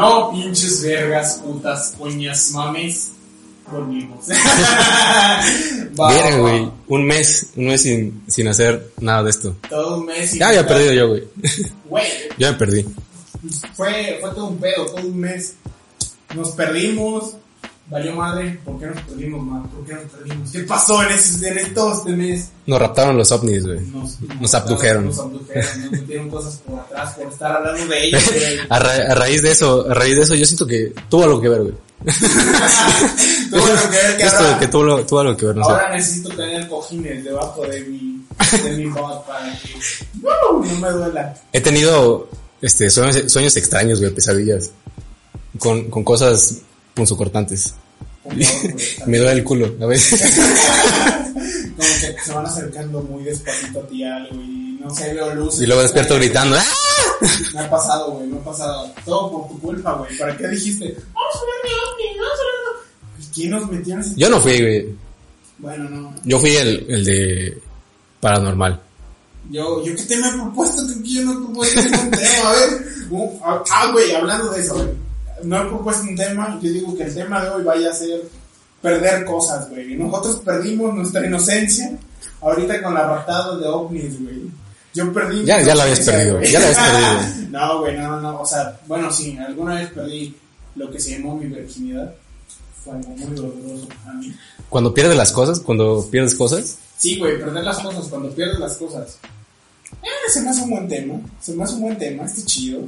No, pinches vergas, putas, coñas, mames. Dormimos. Verga, güey. Un mes, un mes sin, sin hacer nada de esto. Todo un mes. y- Ya había perdido yo, güey. Güey, Ya me perdí. fue, fue todo un pedo, todo un mes. Nos perdimos. Valió madre. ¿Por qué nos perdimos, man? ¿Por qué nos perdimos? ¿Qué pasó en, ese, en todo este mes? Nos raptaron los ovnis, güey. Nos, Nos abdujeron. Nos abdujeron, nos metieron cosas por atrás por estar hablando de ellos. A, ra- a raíz de eso, a raíz de eso, yo siento que tuvo algo que ver, güey. Tuvo algo que ver que Esto ahora- que tuvo, tuvo algo que ver, no sé. Ahora necesito tener cojines debajo de mi, de mi bot para que no me duela. He tenido este, sueños, sueños extraños, güey, pesadillas. Con, con cosas Por favor, güey. Me duele el culo, a veces. Como que se van acercando muy despacito a ti algo y no sé, veo luces. Y luego despierto gritando. ¡Ah! Me ha pasado, güey, me ha pasado. Todo por tu culpa, güey. ¿Para qué dijiste? Vamos a ver mi ovni, vamos a ver. ¿Y ¿Quién nos metió en ese Yo no fui, güey. Bueno, no. Yo fui el, el de paranormal. Yo, yo qué te me he propuesto que yo no propuesto ningún tema, a ver. Uh, ah, Ah, güey, hablando de eso, güey. No he propuesto un tema, yo digo que el tema de hoy vaya a ser perder cosas, güey. Nosotros perdimos nuestra inocencia ahorita con la raptada de ovnis, güey. Yo perdí. Ya- ya la habías perdido, ya la habías perdido. no, güey, no, no. O sea, bueno, sí, alguna vez perdí lo que se llamó mi virginidad. Fue algo muy doloroso a mí. Cuando pierdes las cosas, cuando pierdes cosas, Sí, güey, perder las cosas, cuando pierdes las cosas. Eh, se me hace un buen tema. Se me hace un buen tema, está chido.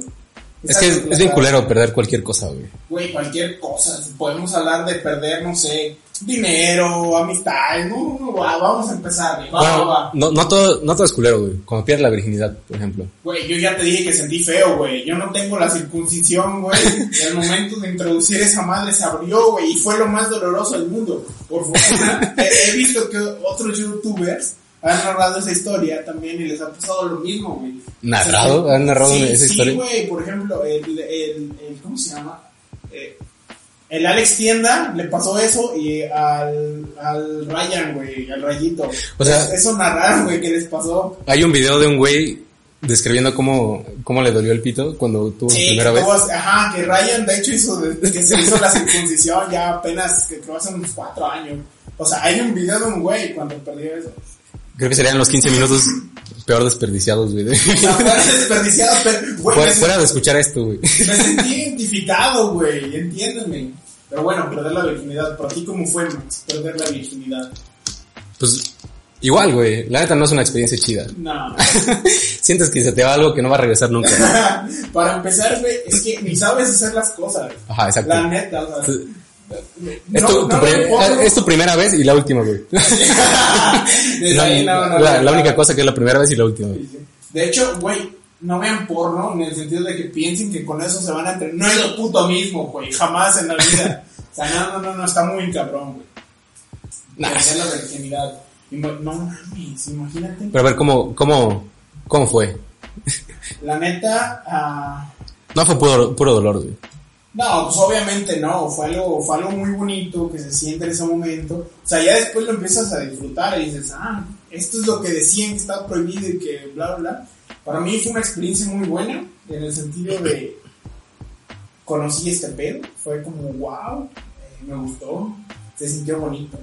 Es que es, es bien culero perder cualquier cosa, güey. Güey, cualquier cosa. Podemos hablar de perder, no sé, dinero, amistad. No, no, va, vamos a empezar. güey. Va, Bueno, va. no, no todo, no todo es culero, güey. Cuando pierdes la virginidad, por ejemplo. Güey, yo ya te dije que sentí feo, güey. Yo no tengo la circuncisión, güey. Y al momento de introducir esa madre se abrió, güey. Y fue lo más doloroso del mundo. Por fortuna, he, he visto que otros youtubers han narrado esa historia también y les ha pasado lo mismo, güey. ¿Narrado? ¿Han narrado sí, esa sí, historia? güey. Por ejemplo, el, el, el- ¿cómo se llama? Eh, el Alex Tienda le pasó eso y al, al Ryan, güey, al Rayito. O sea- eso narraron, güey, que les pasó. Hay un video de un güey describiendo cómo, cómo le dolió el pito cuando tuvo su Sí, primera vez. ajá, que Ryan de hecho hizo, que se hizo la circuncisión ya apenas, que creo hace unos cuatro años. O sea, hay un video de un güey cuando perdió eso. Creo que serían los 15 minutos peor desperdiciados, güey. desperdiciado, pero, güey, fuera, de escuchar esto, güey. me sentí identificado, güey, entiéndeme. Pero bueno, perder la virginidad, ¿para ti cómo fue, Max? Perder la virginidad. Pues igual, güey. La neta no es una experiencia chida. No. Sientes que se te va algo que no va a regresar nunca. Para empezar, güey, es que ni sabes hacer las cosas. Ajá, exacto. La neta, o sea. Es, no- tu, es tu primera vez y la última, güey. La, única cosa que es la primera vez y la última, güey. De hecho, güey, no vean porno en el sentido de que piensen que con eso se van a entrenar. No es lo puto mismo, güey, jamás en la vida. O sea, no, no, no, no, está muy cabrón, güey. Nah. La virginidad. No mames, imagínate. Pero a ver, ¿cómo, cómo, cómo fue? La neta, ah, No fue puro, puro dolor, güey. No, pues obviamente no, fue algo, fue algo muy bonito que se siente en ese momento. O sea, ya después lo empiezas a disfrutar y dices, ah, esto es lo que decían que estaba prohibido y que bla, bla, bla. Para mí fue una experiencia muy buena, en el sentido de conocí este pedo, fue como wow, eh, me gustó, se sintió bonito.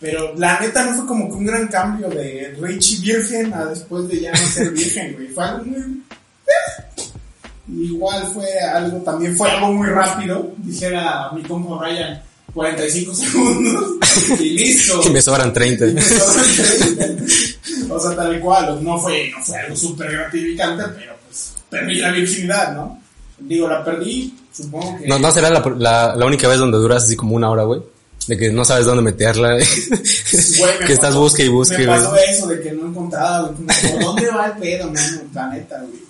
Pero la neta no fue como que un gran cambio de Richie virgen a después de ya no ser virgen, güey. Fue algo muy... Igual fue algo, también fue algo muy rápido, dijera mi compa Ryan, 45 segundos y listo. Y me sobran 30. o sea, tal cual, no fue, no fue algo súper gratificante, pero pues perdí la virginidad, ¿no? Digo, la perdí, supongo que... No, no será la, la, la única vez donde duras así como una hora, güey. De que no sabes dónde meterla. Güey, me que estás busque y busque, Me güey. pasó eso de que no encontraba, güey. como, ¿por ¿Dónde va el pedo, mano? Planeta, güey.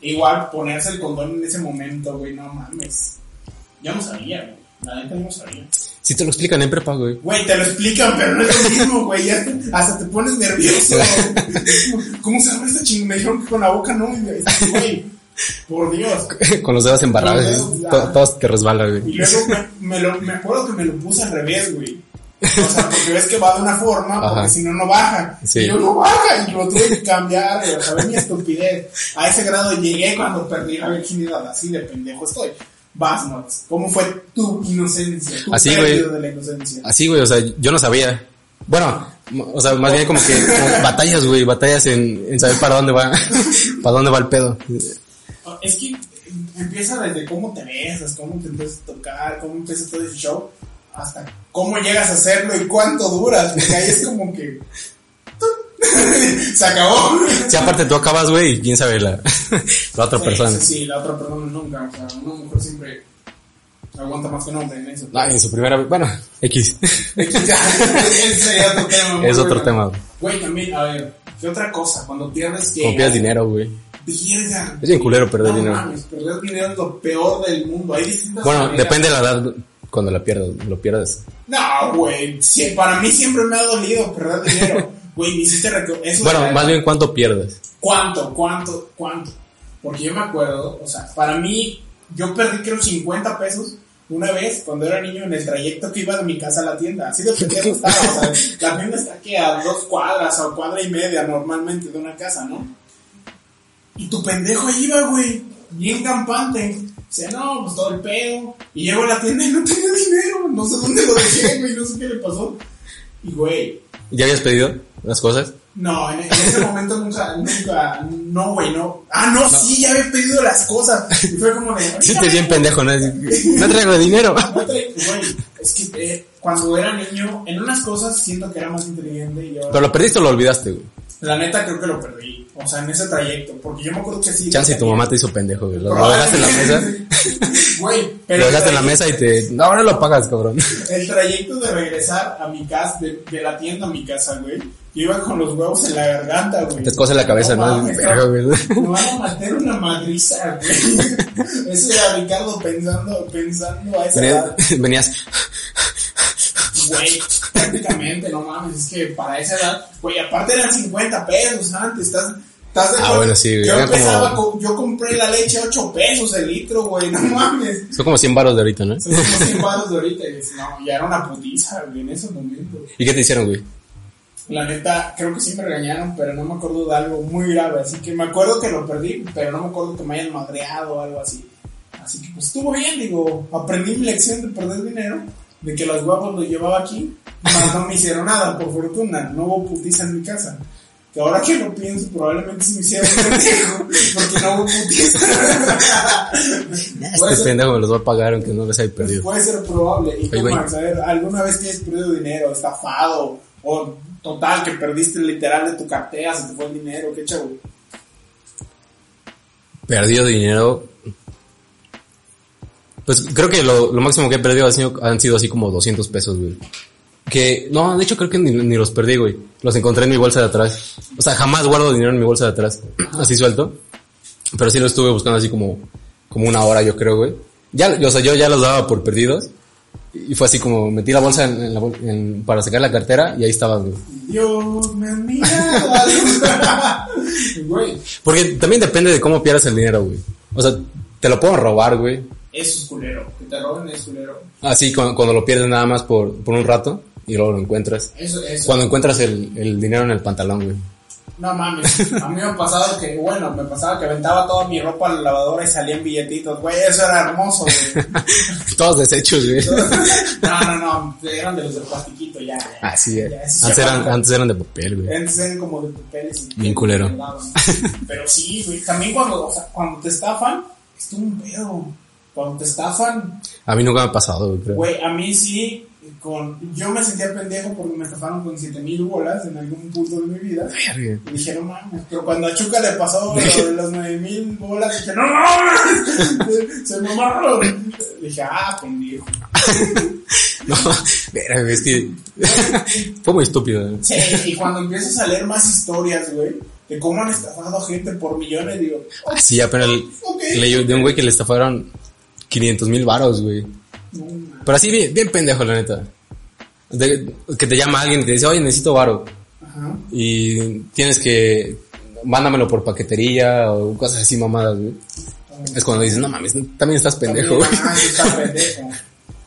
Igual ponerse el condón en ese momento, güey, no mames. Yo no sabía, güey. La neta no sabía. Si te lo explican en prepa, güey. Güey, te lo explican, pero no es lo mismo, güey. ya Hasta te pones nervioso. ¿Cómo se abre esta chingada? Me dijeron que con la boca no, güey. Por Dios. Con los dedos embarrados. Todos te resbalan, Y güey. luego me, me, lo, me acuerdo que me lo puse al revés, güey. O sea, porque ves que va de una forma, Ajá. porque si no, no baja. Sí. Y yo no baja, y lo tuve que cambiar. O sea, mi estupidez. A ese grado llegué cuando perdí la virginidad. Así de pendejo estoy. Vas, Max. ¿Cómo fue tu inocencia? Tu Así, güey. de la inocencia. Así, güey, o sea, yo no sabía. Bueno, o sea, más bien como que como batallas, güey, batallas en, en saber para dónde va, para dónde va el pedo. Es que empieza desde cómo te besas, cómo te empiezas a tocar, cómo empieza todo ese show, hasta cómo llegas a hacerlo y cuánto duras, porque ahí es como que... Se acabó. Si aparte tú acabas, güey, y quién sabe la, la otra Sí, persona. Sí, sí, la otra persona nunca. O sea, una mujer siempre aguanta más que un hombre en eso. Ah, en su primera vez, bueno, X. Ese sería otro tema. es otro tema, güey. También, a ver, ¿qué otra cosa? Cuando pierdes que... Pierdes dinero, güey. Verga. Es bien culero perder no, dinero. Mames, perder dinero es lo peor del mundo. Hay distintas Bueno, maneras. depende de la edad cuando la pierdas, lo pierdas. No, güey. sí, para mí siempre me ha dolido perder dinero. Güey, me hiciste eso Bueno, más bien cuánto pierdes. ¿Cuánto? ¿Cuánto? ¿Cuánto? Porque yo me acuerdo, o sea, para mí, yo perdí creo 50 pesos una vez cuando era niño en el trayecto que iba de mi casa a la tienda. Así de pendejo estaba, o sea, la tienda está aquí a dos cuadras o cuadra y media normalmente de una casa, ¿no? Y tu pendejo ahí iba, güey, bien campante. Sea, no, pues todo el pedo. Y llego a la tienda y no tenía dinero. No sé dónde lo dejé, güey, no sé qué le pasó. Y, güey, ¿Ya habías pedido las cosas? no, en, en ese momento nunca, nunca, no, güey, no. Ah, no, sí, ya había pedido las cosas. Y fue como de, Sí, te bien pendejo, ¿no? No traigo dinero. no güey, es que eh, cuando era niño, en unas cosas siento que era más inteligente y ahora, Pero lo perdiste o lo olvidaste, güey. la neta creo que lo perdí. O sea, en ese trayecto, porque yo me acuerdo que sí. Chance tu mamá te hizo pendejo, güey. Lo, lo dejaste en la mesa. Güey, pero Lo dejaste en la mesa y te... No, ahora lo pagas, cabrón. El trayecto de regresar a mi casa, de, de la tienda a mi casa, güey, yo iba con los huevos en la garganta, güey. Te escoce la cabeza, ¿no? güey. Me van a matar una madriza, güey. Eso era Ricardo pensando, pensando a esa. Venías, venías... Güey, prácticamente, no mames, es que para esa edad, güey, aparte eran 50 pesos antes, estás, estás de Ah, bueno, sí, güey, Yo empezaba, como- con- yo compré la leche a 8 pesos el litro, güey, no mames. Son como 100 baros de ahorita, ¿no? Son como 100 baros de ahorita, y dices, no, ya era una putiza, güey, en esos momentos. ¿Y qué te hicieron, güey? La neta, creo que sí me regañaron, pero no me acuerdo de algo muy grave. Así que me acuerdo que lo perdí, pero no me acuerdo que me hayan madreado o algo así. Así que pues estuvo bien, digo, aprendí mi lección de perder dinero, de que los huevos los llevaba aquí, mas no me hicieron nada, por fortuna, no hubo putiza en mi casa. Que ahora que lo pienso, probablemente sí me hicieron pendejo, porque no hubo putiza. Este ser- pendejo me los va a pagar aunque no les haya perdido. Puede ser probable. Y Oye. Max, a ver, ¿alguna vez que has perdido dinero, estafado, o total, que perdiste literal de tu cartera, se te fue el dinero, qué chavo? Perdido dinero. Pues creo que lo, lo máximo que he perdido han sido, han sido así como 200 pesos, güey. Que, no, de hecho creo que ni, ni los perdí, güey. Los encontré en mi bolsa de atrás. O sea, jamás guardo dinero en mi bolsa de atrás. Así suelto. Pero sí lo estuve buscando así como, como una hora, yo creo, güey. Ya, o sea, yo ya los daba por perdidos. Y fue así como metí la bolsa en, en la bol- en- para sacar la cartera y ahí estaban, güey. Dios me. Güey, Porque también depende de cómo pierdas el dinero, güey. O sea, te lo puedo robar, güey. Es culero. Que te roben es culero. Así cuando, cuando lo pierdes nada más por, por un rato y luego lo encuentras. Eso, eso. Cuando encuentras el, el dinero en el pantalón, güey. No mames, a mí me ha pasado que, bueno, me pasaba que aventaba toda mi ropa a la lavadora y salían billetitos, güey, eso era hermoso, güey. Todos deshechos, güey. No, no, no, eran de los de plastiquito ya. ya. Así es. Ya, eso Antes eran, antes eran de papel, güey. Antes eran como de papeles. Bien culero. Pero sí, güey, también cuando, o sea, cuando te estafan, es un pedo. Cuando te estafan, A mí nunca me ha pasado, güey, creo. güey, a mí sí, con, yo me sentía pendejo porque me estafaron con 7 mil bolas en algún punto de mi vida. Verga. Y dije, no mames, pero cuando a Chuca le pasó lo de los 9 mil bolas, dije, no mames, se mamaron. Dije, ah, pendejo. No, verga, es que fue muy estúpido. ¿eh? Sí, y cuando empiezas a leer más historias, güey, de cómo han estafado a gente por millones, digo, oh, Ah, Sí, apenas ok. leí de un güey que le estafaron 500 mil varos, güey. Pero así bien, bien pendejo, la neta. De- que te llama alguien y te dice, oye, necesito varo. Ajá. Y tienes que, mándamelo por paquetería o cosas así mamadas, güey. Es cuando dices, no mames, también estás pendejo, güey. Pendejo.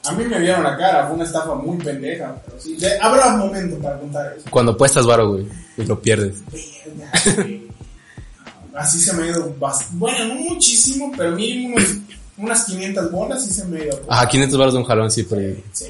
A mí me vieron la cara, fue una estafa muy pendeja, pero sí. de- habrá un momento para contar eso. Cuando apuestas varo, güey, y lo pierdes. Verga, güey. Así se me ha ido bast- Bueno, no muchísimo, pero mínimo unos- unas 500 bolas sí se me ido. Ajá, 500 varos de un jalón, sí, ahí. Sí,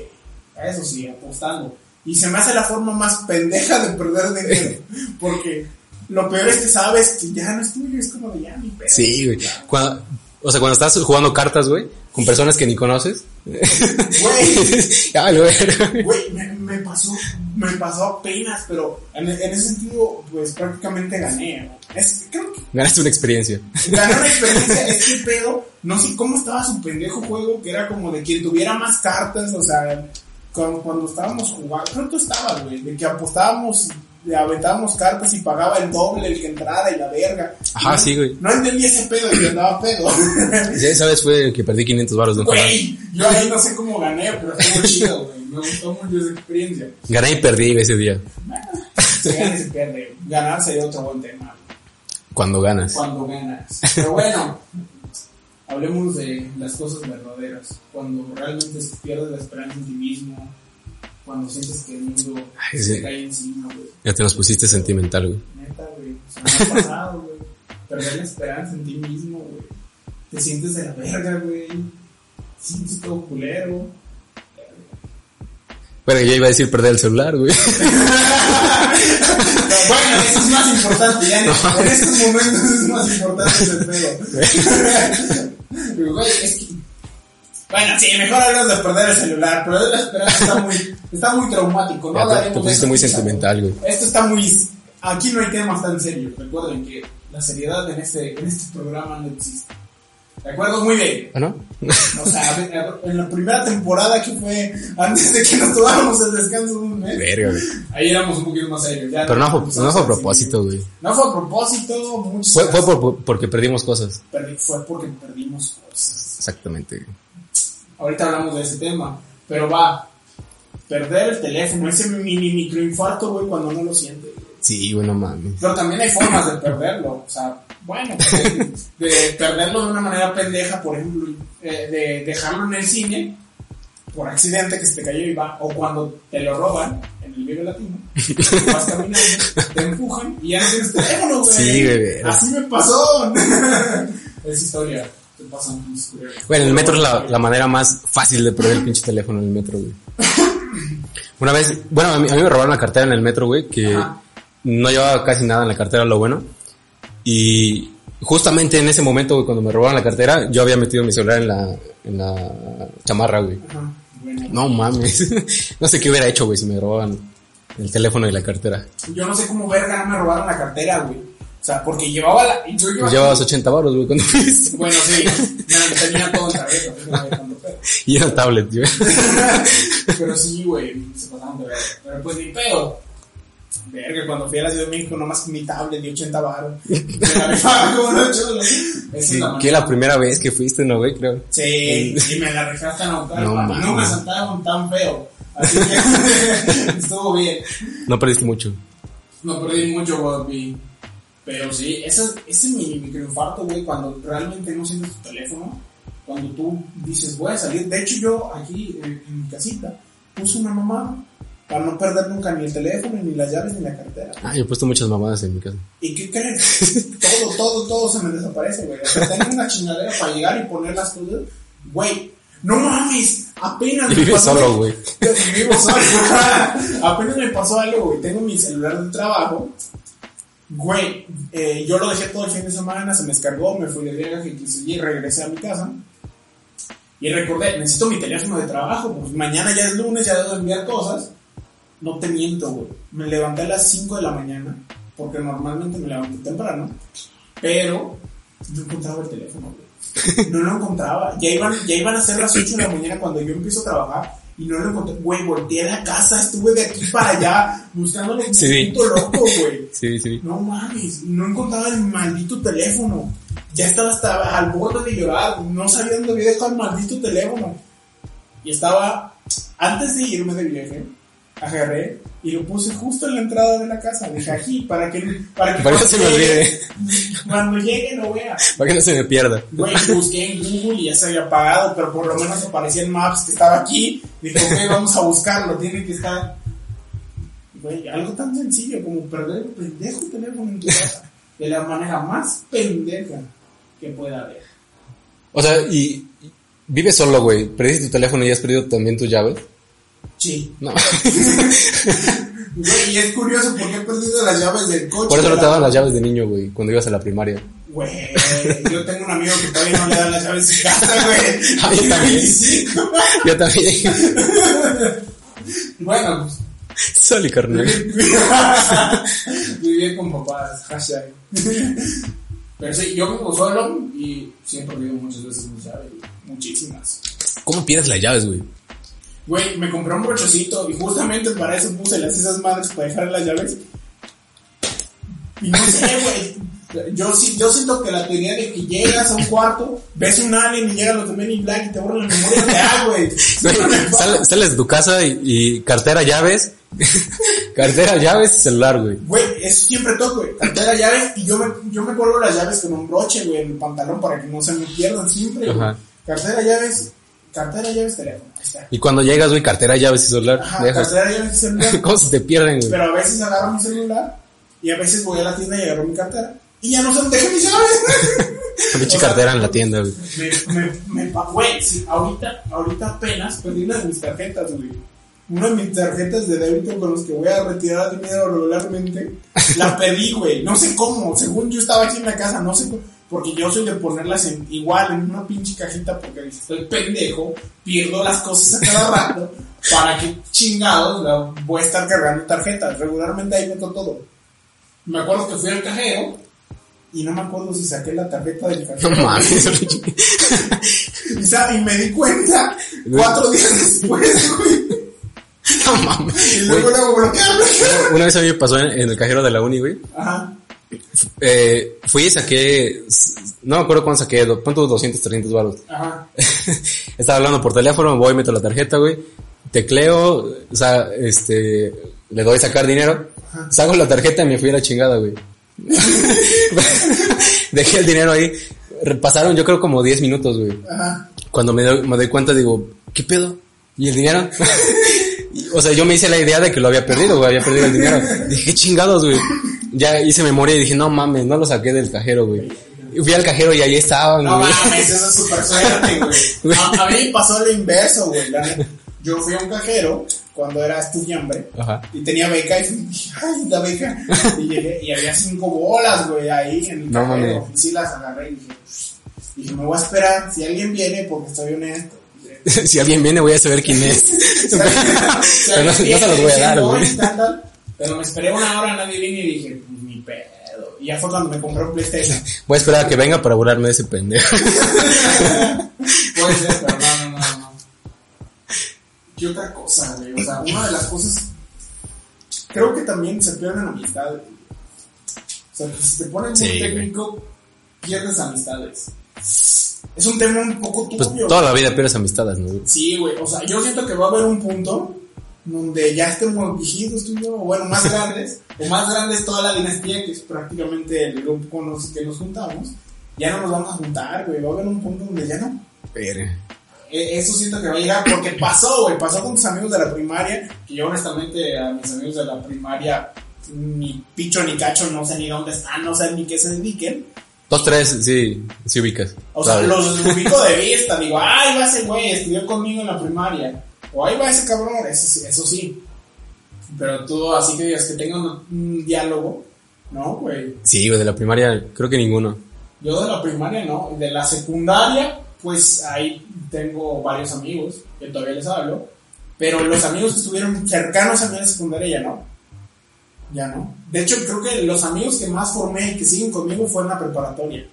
eso sí, apostando. Y se me hace la forma más pendeja de perder dinero. Porque lo peor es que sabes que ya no es tuyo, es como de ya mi pedo. Sí, güey. Cuando, o sea, cuando estás jugando cartas, güey, con personas que ni conoces. Güey, ya, güey. güey, me, me pasó, me pasó apenas, pero en, en ese sentido, pues prácticamente gané. Es, creo que Ganaste una experiencia. gané una experiencia, es que pedo, no sé cómo estaba su pendejo juego, que era como de quien tuviera más cartas, o sea, cuando, cuando estábamos jugando, creo que tú estabas, güey, de que apostábamos, le aventábamos cartas y pagaba el doble el que entrara y la verga. Ajá, No- sí, güey. No entendí ese pedo y andaba pedo. Sí, esa vez fue que perdí 500 varos de. Güey, yo ahí no sé cómo gané, pero estuvo chido, güey. Me gustó mucho esa experiencia. Gané y perdí ese día. Bueno, se gana y se pierde. Ganar sería otro buen tema. Cuando ganas. Cuando ganas. Pero bueno, hablemos de las cosas verdaderas. Cuando realmente pierdes la esperanza en ti mismo. Cuando sientes que el mundo Ay, se sí. cae encima, güey. Ya te nos pusiste sentimental, güey. Neta, güey. Se me ha pasado, güey. Perder la esperanza en ti mismo, güey. Te sientes de la verga, güey. Sientes todo culero. Bueno, yo iba a decir perder el celular, güey. Bueno, eso es más importante, ya en, en estos momentos es más importante ese pedo. Pero, güey, es que... Bueno, sí, mejor hablamos de perder el celular, pero la esperanza está muy, está muy traumático, ¿no? Ya te- pusiste muy sentimental, güey. Esto está muy... Aquí no hay temas tan serios, recuerden que la seriedad en este, en este programa no existe. ¿De acuerdo? Muy bien. ¿Ah, no? O sea, en la primera temporada que fue antes de que nos tomáramos el descanso de un mes, Verga, güey. ahí éramos un poquito más serios. ya Pero no fue, no fue a propósito, güey. No fue a propósito, muchas Fue, por- porque perdimos cosas. Perdi- fue porque perdimos cosas. Exactamente, güey. Ahorita hablamos de ese tema, pero va, perder el teléfono, ese mini microinfarto, güey, cuando no lo siente. güey. Sí, güey, no mames. Pero también hay formas de perderlo, o sea, bueno, de, de perderlo de una manera pendeja, por ejemplo, eh, de dejarlo en el cine por accidente que se te cayó y va, o cuando te lo roban en el Vive Latino, vas caminando, te empujan y ya no tienes teléfono, güey. Sí, güey. Así me pasó. es historia. Te pasan. Bueno, el metro es la, la manera más fácil de perder el pinche teléfono en el metro, güey. Una vez, bueno, a mí, a mí me robaron la cartera en el metro, güey, que Ajá. no llevaba casi nada en la cartera, lo bueno. Y justamente en ese momento, güey, cuando me robaron la cartera, yo había metido mi celular en la, en la chamarra, güey. Ajá, bueno. No mames. no sé qué hubiera hecho, güey, si me robaban el teléfono y la cartera. Yo no sé cómo verga me robaron la cartera, güey. O sea, porque llevaba la. Yo llevaba, llevabas 80 baros, güey, cuando fuiste. Bueno, sí, tenía todo en pedo. Y era tablet, güey. Pero sí, güey, se pasaron de verga. Pero pues ni pedo. Verga, cuando fui a la Ciudad de México, nomás mi tablet de 80 baros. Me la rifaba como no es Sí, la que la primera vez que fuiste, ¿no, güey? Creo. Sí, y me la rifé hasta no, No no, me saltaron tan feo. Así que estuvo bien. No perdiste mucho. No perdí mucho, güey. Pero sí, ese, ese mini microinfarto, güey, cuando realmente no sientes tu teléfono, cuando tú dices, voy a salir. De hecho, yo aquí en, en mi casita puse una mamá para no perder nunca ni el teléfono, ni las llaves, ni la cartera. Ah, yo he puesto muchas mamadas en mi casa. ¿Y qué crees? todo, todo, todo se me desaparece, güey. O sea, tengo una chingadera para llegar y poner las cosas. Güey, no mames, apenas me pasó- solo, güey. Vivo solo. apenas me pasó algo, güey. Tengo mi celular de trabajo. Güey, eh, yo lo dejé todo el fin de semana, se me descargó, me fui de viaje y regresé a mi casa. Y recordé, necesito mi teléfono de trabajo, pues mañana ya es lunes, ya debo enviar cosas. No te miento, güey. Me levanté a las 5 de la mañana, porque normalmente me levanto temprano, pero no encontraba el teléfono, güey. No lo encontraba. Ya iban, ya iban a ser las 8 de la mañana cuando yo empiezo a trabajar y no lo encontré. Güey, volteé a la casa, estuve de aquí para allá buscándolo como Sí. un puto loco, güey. Sí, sí. No mames, no encontraba el maldito teléfono. Ya estaba hasta al borde de llorar, no sabía dónde había dejado el maldito teléfono. Y estaba, antes de irme de viaje, agarré y lo puse justo en la entrada de la casa. Dije aquí, para que, para que Para que no se me olvide. Cuando llegue lo vea. Para que no se me pierda. Güey, busqué en Google y ya se había apagado, pero por lo menos aparecía en Maps que estaba aquí. Dije, ok, vamos a buscarlo, tiene que estar. Güey, algo tan sencillo como perder el pendejo teléfono en tu casa. De la manera más pendeja que pueda haber. O sea, y y vives solo, güey. Perdiste tu teléfono y has perdido también tus llaves. Sí. No. Güey, y es curioso porque he perdido las llaves del coche. Por eso no te daban las llaves de niño, güey, cuando ibas a la primaria. Güey, yo tengo un amigo que todavía no le dan las llaves de su casa, güey. Ah, yo también. 25. Yo también. Bueno, pues Soli, carnal. Vivir con papás, hashtag. Pero sí, yo vivo solo y sí he perdido muchas veces mis llaves, muchísimas. ¿Cómo pierdes las llaves, güey? Güey, me compré un brochecito y justamente para eso puse las esas madres para dejar las llaves. Y no sé, güey. Yo, yo siento que la teoría de que llegas a un cuarto, ves un alien y llega los de Men in Black y te borran la memoria, te da, güey. Sal- sales de tu casa y, y cartera, llaves. cartera, llaves y celular, güey. Güey, eso siempre toco, güey. Cartera, llaves, y yo me, yo me colgo las llaves con un broche, güey, en el pantalón para que no se me pierdan siempre. Cartera, llaves, cartera, llaves, teléfono. Está. Y cuando llegas, güey, cartera, llaves y celular, Ajá, dejas. cartera, llaves, celular. ¿Cómo se te pierden, güey? Pero a veces agarro mi celular y a veces voy a la tienda y agarro mi cartera. Y ya no sé dónde dejé mis llaves. Pinche o sea, cartera en la tienda, güey. Me, me, me, güey, sí, ahorita, ahorita apenas perdí una de mis tarjetas, güey. Una de mis tarjetas de débito con los que voy a retirar dinero regularmente, la perdí, güey. No sé cómo. Según yo estaba aquí en la casa, no sé cómo. Porque yo soy de ponerlas en, igual en una pinche cajita porque estoy pendejo, pierdo las cosas a cada rato. ¿Para que chingados voy a estar cargando tarjetas? Regularmente ahí meto todo. Me acuerdo que fui al cajero y no me acuerdo si saqué la tarjeta del cajero. No mames. Y, y me di cuenta cuatro días después, güey. no mames. Y luego luego bloquearlo. Una vez a mí me pasó en, en el cajero de la uni, güey. Ajá. Eh, fui y saqué, no me acuerdo cuándo saqué, ¿cuánto? 200, 300 baros. Ajá. Estaba hablando por teléfono, voy, meto la tarjeta, güey. Tecleo, o sea, este, le doy sacar dinero. Saco la tarjeta y me fui a la chingada, güey. Dejé el dinero ahí. Pasaron yo creo como 10 minutos, güey. Ajá. Cuando me doy, me doy cuenta digo, ¿qué pedo? ¿Y el dinero? O sea, yo me hice la idea de que lo había perdido, güey, había perdido el dinero. Dije, qué chingados, güey. Ya hice memoria y dije, no mames, no lo saqué del cajero, güey. Y fui al cajero y ahí estaban, No güey. mames, eso es súper suerte, güey. A, a mí pasó lo inverso, güey. Yo fui a un cajero cuando era estudiante Ajá. y tenía beca y dije, ay, la beca. Y llegué y había cinco bolas, güey, ahí en el No cajero. mames. Y sí las agarré y dije, dije, me voy a esperar. Si alguien viene, porque estoy honesto. si alguien viene voy a saber quién es. Pero no, no se los voy a dar, güey. Pero me esperé una hora, nadie vino y dije, pues ni pedo. Y ya fue cuando me compré un PlayStation. Voy a esperar a que venga para burlarme de ese pendejo. Puede ser, pero no, no, no, no. ¿Qué otra cosa, güey? O sea, una de las cosas. Creo que también se pierden amistades. O sea, que si te pones Sí, muy güey. técnico, pierdes amistades. Es un tema un poco Pues turbio. toda la vida pierdes amistades, ¿no? Sí, güey. O sea, yo siento que va a haber un punto donde ya estemos viejitos tú y yo, o bueno, más grandes, o más grandes toda la dinastía, que es prácticamente el grupo con los que nos juntamos, ya no nos vamos a juntar, güey. Va a haber un punto donde ya no. Verga. E- Eso siento que va a llegar porque pasó, güey. Pasó con tus amigos de la primaria. Que yo, honestamente, a mis amigos de la primaria, ni picho ni cacho, no sé ni dónde están, no sé ni qué se dediquen. Dos, tres, sí, sí ubicas. O sea, los ubico de vista. Digo, ay, va ese güey, estudió conmigo en la primaria. O ahí va ese cabrón, eso, sí- eso sí. Pero tú, así que digas que tengan un, un diálogo, no, güey. Sí, güey, de la primaria creo que ninguno. Yo de la primaria no, de la secundaria, pues ahí tengo varios amigos que todavía les hablo, pero los amigos que estuvieron cercanos a mí en la secundaria ya no. Ya no. De hecho, creo que los amigos que más formé y que siguen conmigo fue en la preparatoria.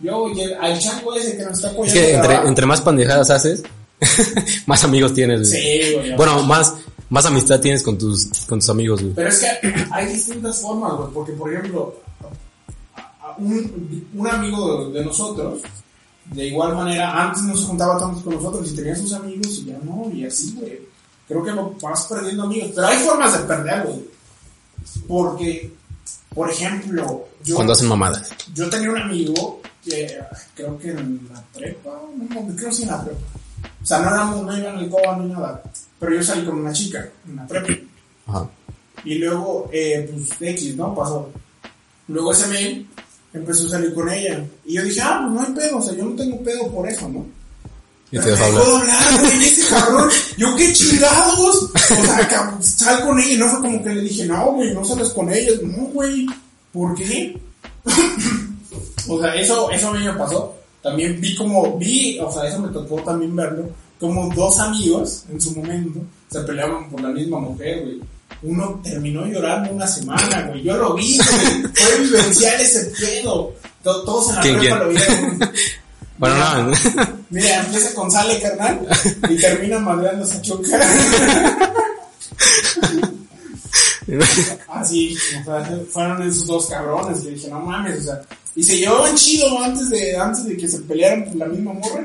Yo y el, al chango ese que nos está Es apoyando. que de entre, entre más pandejadas haces, más amigos tienes. Sí, güey. Bueno, más, más amistad tienes con tus, con tus amigos, güey. Pero es que hay distintas formas, güey, porque por ejemplo, un, un amigo de, de nosotros, de igual manera, antes no se juntaba tanto con nosotros y tenía sus amigos y ya no, y así, güey. Creo que vas perdiendo amigos, pero hay formas de perder, güey. Porque, por ejemplo, yo, Cuando hacen mamadas. yo tenía un amigo que creo que en la prepa, no, creo que sí en la prepa. O sea, no, éramos, no iba en el coba ni nada, pero yo salí con una chica en la prepa. Ajá. Y luego, eh, pues, X, ¿no? Pasó. Luego ese mail empezó a salir con ella. Y yo dije, ah, pues no hay pedo, o sea, yo no tengo pedo por eso, ¿no? Y te dejo hablar. hablar, güey, ese cabrón. Yo, qué chingados. O sea, sal con ella. Y no fue como que le dije, no, güey, no sales con ella. No, güey, ¿por qué? o sea, eso, eso a mí me pasó. También vi como, vi, o sea, eso me tocó también verlo, como dos amigos en su momento se peleaban por la misma mujer, güey. Uno terminó llorando una semana, güey. Yo lo vi, güey. Fue vivencial ese pedo. To- Todos en la ¿Quién, prepa lo vieron. Bueno, no. Mira, empieza con Sale, carnal, y termina madreándose a Choca. Así, fueron esos dos cabrones que dije, no mames, o sea, y se llevaban chido antes de, antes de que se pelearan por la misma morra.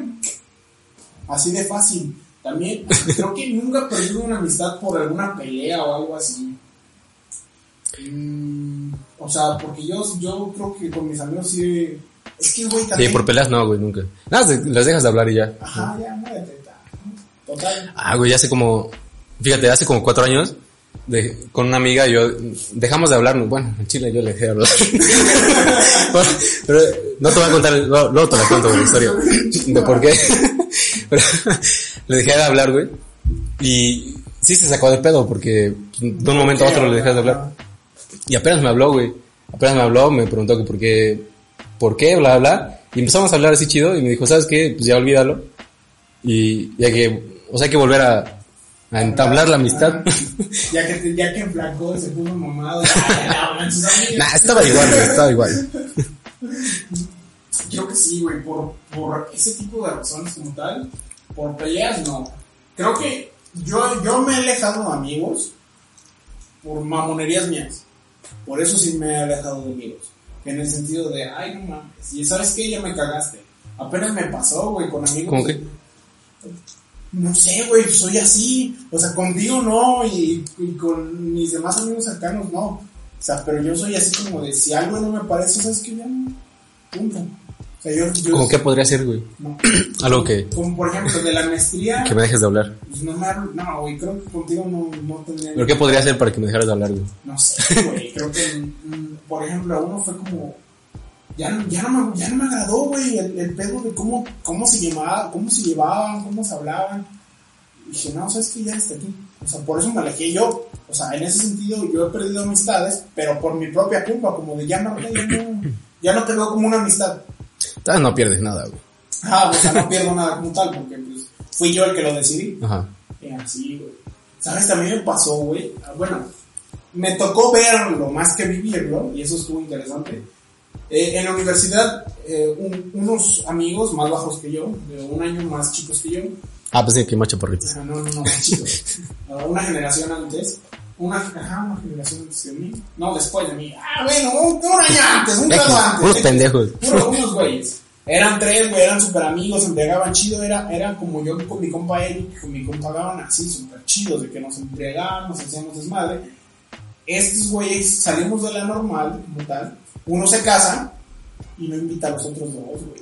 Así de fácil. También, creo que nunca he una amistad por alguna pelea o algo así. Mm, o sea, porque yo, yo creo que con mis amigos sí. Es que, güey, Sí, también. por peleas no, güey, nunca. Nada, las dejas de hablar y ya. Ajá, ya, muévete. ta. Total. Ah, güey, hace como, fíjate, hace como cuatro años, de- con una amiga yo, dejamos de hablarnos, bueno, en Chile yo le dejé de hablar. Pero no te voy a contar, luego, luego te la cuento la historia, de por qué. Pero le dejé de hablar, güey, y sí se sacó de pedo, porque de un momento a otro le dejé de hablar. Y apenas me habló, güey, apenas me habló, me preguntó que por qué, por qué, bla, bla, y empezamos a hablar así chido, y me dijo, ¿sabes qué? Pues ya olvídalo. Y ya que, o sea, hay que volver a, a entablar la amistad. Ya que, ya que enflacó se puso mamado. nah, estaba igual, estaba igual. Creo que sí, güey, por, por ese tipo de razones como tal, por peleas no. Creo que yo, yo me he alejado de amigos por mamonerías mías. Por eso sí me he alejado de amigos. En el sentido de, ay, no mames, y sabes qué, ya me cagaste. Apenas me pasó, güey, con amigos. ¿Cómo qué? No sé, güey, soy así. O sea, contigo no, y, y con mis demás amigos cercanos no. O sea, pero yo soy así como de, si algo no me parece, ¿sabes qué? Ya no. Punto. O sea, yo. yo ¿Cómo qué podría ser, güey? no. Algo que, Como por ejemplo, de la maestría. que me dejes de hablar. Pues no, no, güey, creo que contigo no, no tendría. ¿Pero qué podría ser para que me dejaras de hablar, güey? No sé, güey. Creo que, mm, por ejemplo, a uno fue como. Ya, no- ya, no, me, ya no me agradó, güey, el, el pedo de cómo, cómo, se llevaba, cómo se llevaban, cómo se hablaban. Y dije, no, sabes que ya está aquí. O sea, por eso me alejé yo. O sea, en ese sentido, yo he perdido amistades, pero por mi propia culpa, como de ya no, ya no, ya no veo como una amistad. Tal no pierdes nada, güey. Ah, o sea, no pierdo nada como tal, porque pues, fui yo el que lo decidí. Ajá. Y así, güey. ¿Sabes? También me pasó, güey. Ah, Bueno, me tocó verlo más que vivirlo, y eso estuvo interesante. Eh, en la universidad, eh, un- unos amigos más bajos que yo, de un año más chicos que yo, Ah, pues sí, que más chaparritos. ah, no, no, no, más chicos, Ah, una generación antes, una, ajá, una generación antes de mí, no, después de mí, ah, bueno, un, un año antes, un grado antes. Unos ¿eh? pendejos. Puro, unos güeyes. Eran tres, güey, eran súper amigos, se embriagaban chido, era, era como yo con mi compa Eric, con mi compa Gaban, así, súper chidos, de que nos embriagábamos, hacíamos desmadre. Estos güeyes salimos de la normal, como tal, uno se casa y no invita a los otros dos, güey.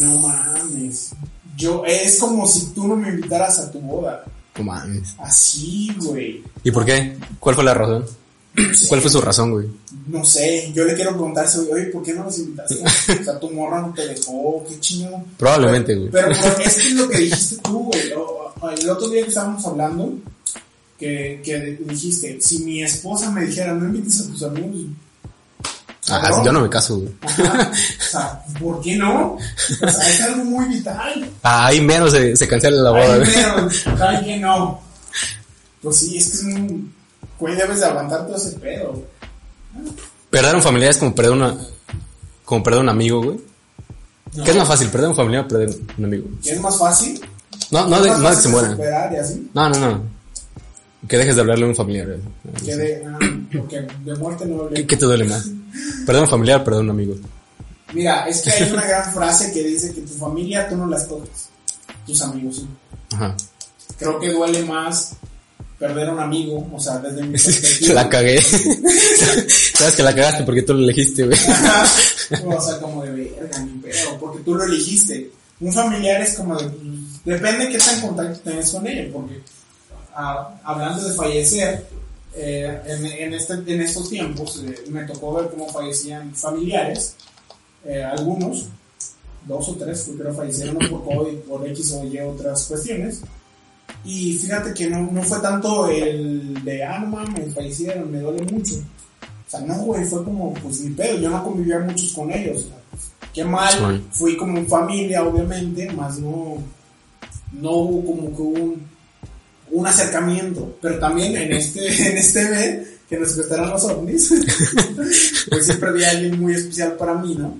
No mames. Yo, es como si tú no me invitaras a tu boda. No mames. Así, güey. ¿Y por qué? ¿Cuál fue la razón? ¿Cuál fue su razón, güey? No sé, yo le quiero preguntar, oye, ¿por qué no los invitaste? O sea, tu morra no te dejó, qué chingón. Probablemente, güey. Pero, pero es que es lo que dijiste tú, güey. El otro día que estábamos hablando, que, que dijiste, si mi esposa me dijera, no invites a tus amigos. Ah, cabrón. yo no me caso, güey. Ajá. O sea, ¿por qué no? O sea, es algo muy vital. Ah, ahí menos se, se cancela la boda, güey. ¿saben que no? Pues sí, es que es un... Güey, debes de aguantar todo ese pedo. Perder un familiar es como perder una, como perder un amigo, güey. No. ¿Qué es más fácil, perder un familiar o perder un amigo? ¿Qué es más fácil? No, no, de, no que se así. No, no, no. Que dejes de hablarle a un familiar. güey. Que de, ah, porque de muerte no hablé. ¿Qué, qué te duele más? Perdón familiar, perdón amigo. Mira, es que hay una gran frase que dice que tu familia tú no la escoges, tus amigos sí. Ajá. Creo que duele más perder a un amigo, o sea, desde mi perspectiva. La cagué. Sabes que la cagaste porque tú lo elegiste, güey. o sea, como de verga, ni pedo, porque tú lo elegiste. Un familiar es como de, depende qué tan contacto tenés con él, porque ah, hablando de fallecer, eh, en, en, este, en estos tiempos eh, me tocó ver cómo fallecían familiares, eh, algunos, dos o tres, creo fallecieron por COVID, por X o Y otras cuestiones. Y fíjate que no, no fue tanto el de, ah, no mames, fallecieron, me duele mucho. O sea, no, güey, fue como, pues ni pedo, yo no convivía muchos con ellos. qué mal, fui como familia, obviamente, más no, no hubo como que un, un acercamiento. Pero también en este, en este mes, que nos gustaron los ovnis, pues siempre había alguien muy especial para mí, ¿no?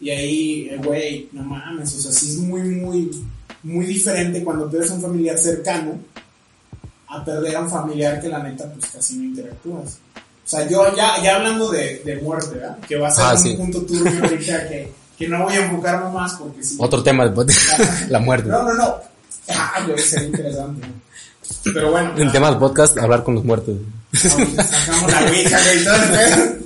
Y ahí, eh, güey, no mames, o sea, sí es muy, muy, muy diferente cuando pierdes a un familiar cercano a perder a un familiar que la neta, pues casi no interactúas. O sea, yo ya, ya hablando de, de muerte, ¿verdad? Que va a ser Ah, un sí. punto turbio ahorita que, que no voy a enfocarme más porque sí. Otro tema después de la muerte. No, no, no. Ah, güey, sería interesante. Pero bueno. En tema del podcast, hablar con los muertos. Vamos, Sacamos la ouija, güey.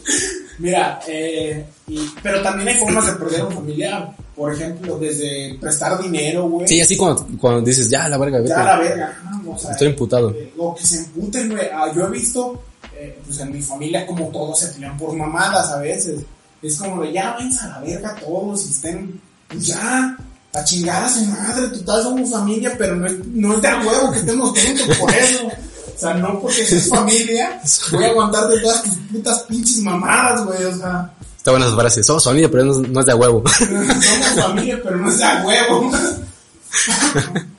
Mira, eh, y- pero también hay formas de perder un familiar. Por ejemplo, desde prestar dinero, güey. Sí, así cuando, cuando dices, ya, la verga, vete. Ya la verga. ah, o sea, Estoy imputado. eh, o que se emputen, güey. Ah, yo he visto, eh, pues en mi familia, como todos se pelean por mamadas a veces. Es como de, ya, váyanse a la verga todos y estén, pues ya, a chingar a su madre. Total, somos familia, pero no es, no es de a huevo que estemos juntos por eso. O sea, no porque seas familia, voy a aguantarte todas tus putas pinches mamadas, güey. O sea, Está buena esa frase. Somos familia, pero no, no es de a huevo. somos familia, pero no es de a huevo.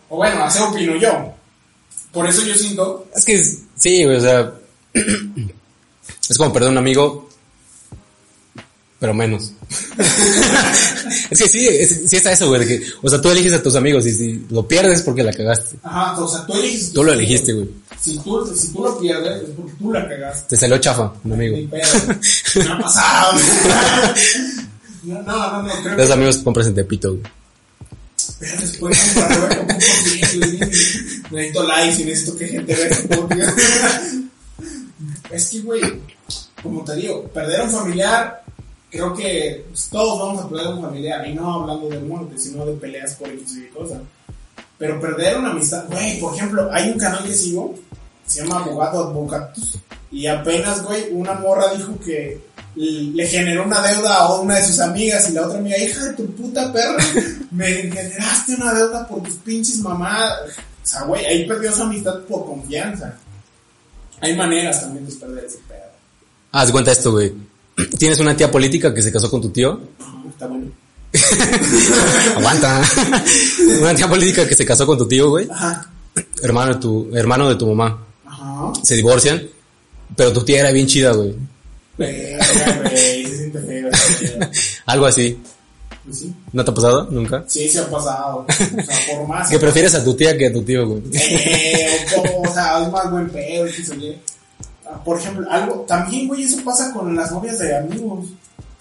o bueno, así opino yo. Por eso yo siento Es que sí, güey, o sea. Es como perder un amigo, pero menos. es que sí, es- sí está eso, güey. de que, o sea, tú eliges a tus amigos y si lo pierdes porque la cagaste. Ajá, o sea, tú eliges. Tú lo elegiste, güey. Si tú, si tú lo pierdes, es porque tú la cagaste. Te salió chafa, un amigo. pedo. Me ha pasado. No, no, no, no, creo Los amigos compras en Tepito, güey. Pero después un poquito, Necesito likes y necesito que gente vea este podcast. Es que, güey, como te digo, perder a un familiar, creo que todos vamos a perder a un familiar. Y no hablando de muerte, sino de peleas por X y cosas. Pero perder una amistad, güey, por ejemplo, hay un canal que sigo, se llama Abogado Advocatus, y apenas, güey, una morra dijo que le generó una deuda a una de sus amigas y la otra amiga, hija de tu puta perra, me generaste una deuda por tus pinches mamadas. O sea, güey, ahí perdió su amistad por confianza. Hay maneras también de perder ese pedo. Haz cuenta esto, güey. Tienes una tía política que se casó con tu tío. Está bueno. Aguanta. una tía política que se casó con tu tío, güey. Ajá. Hermano de tu, hermano de tu mamá. Ajá. Se divorcian. Pero tu tía era bien chida, güey. Algo así. Pues sí. ¿No te ha pasado? ¿Nunca? Sí, se ha pasado. O sea, por más. Que prefieres a tu tía que a tu tío, güey. Eh, o, o sea, es más buen pedo, Y. Ah, Por ejemplo, algo, también, güey, eso pasa con las novias de amigos.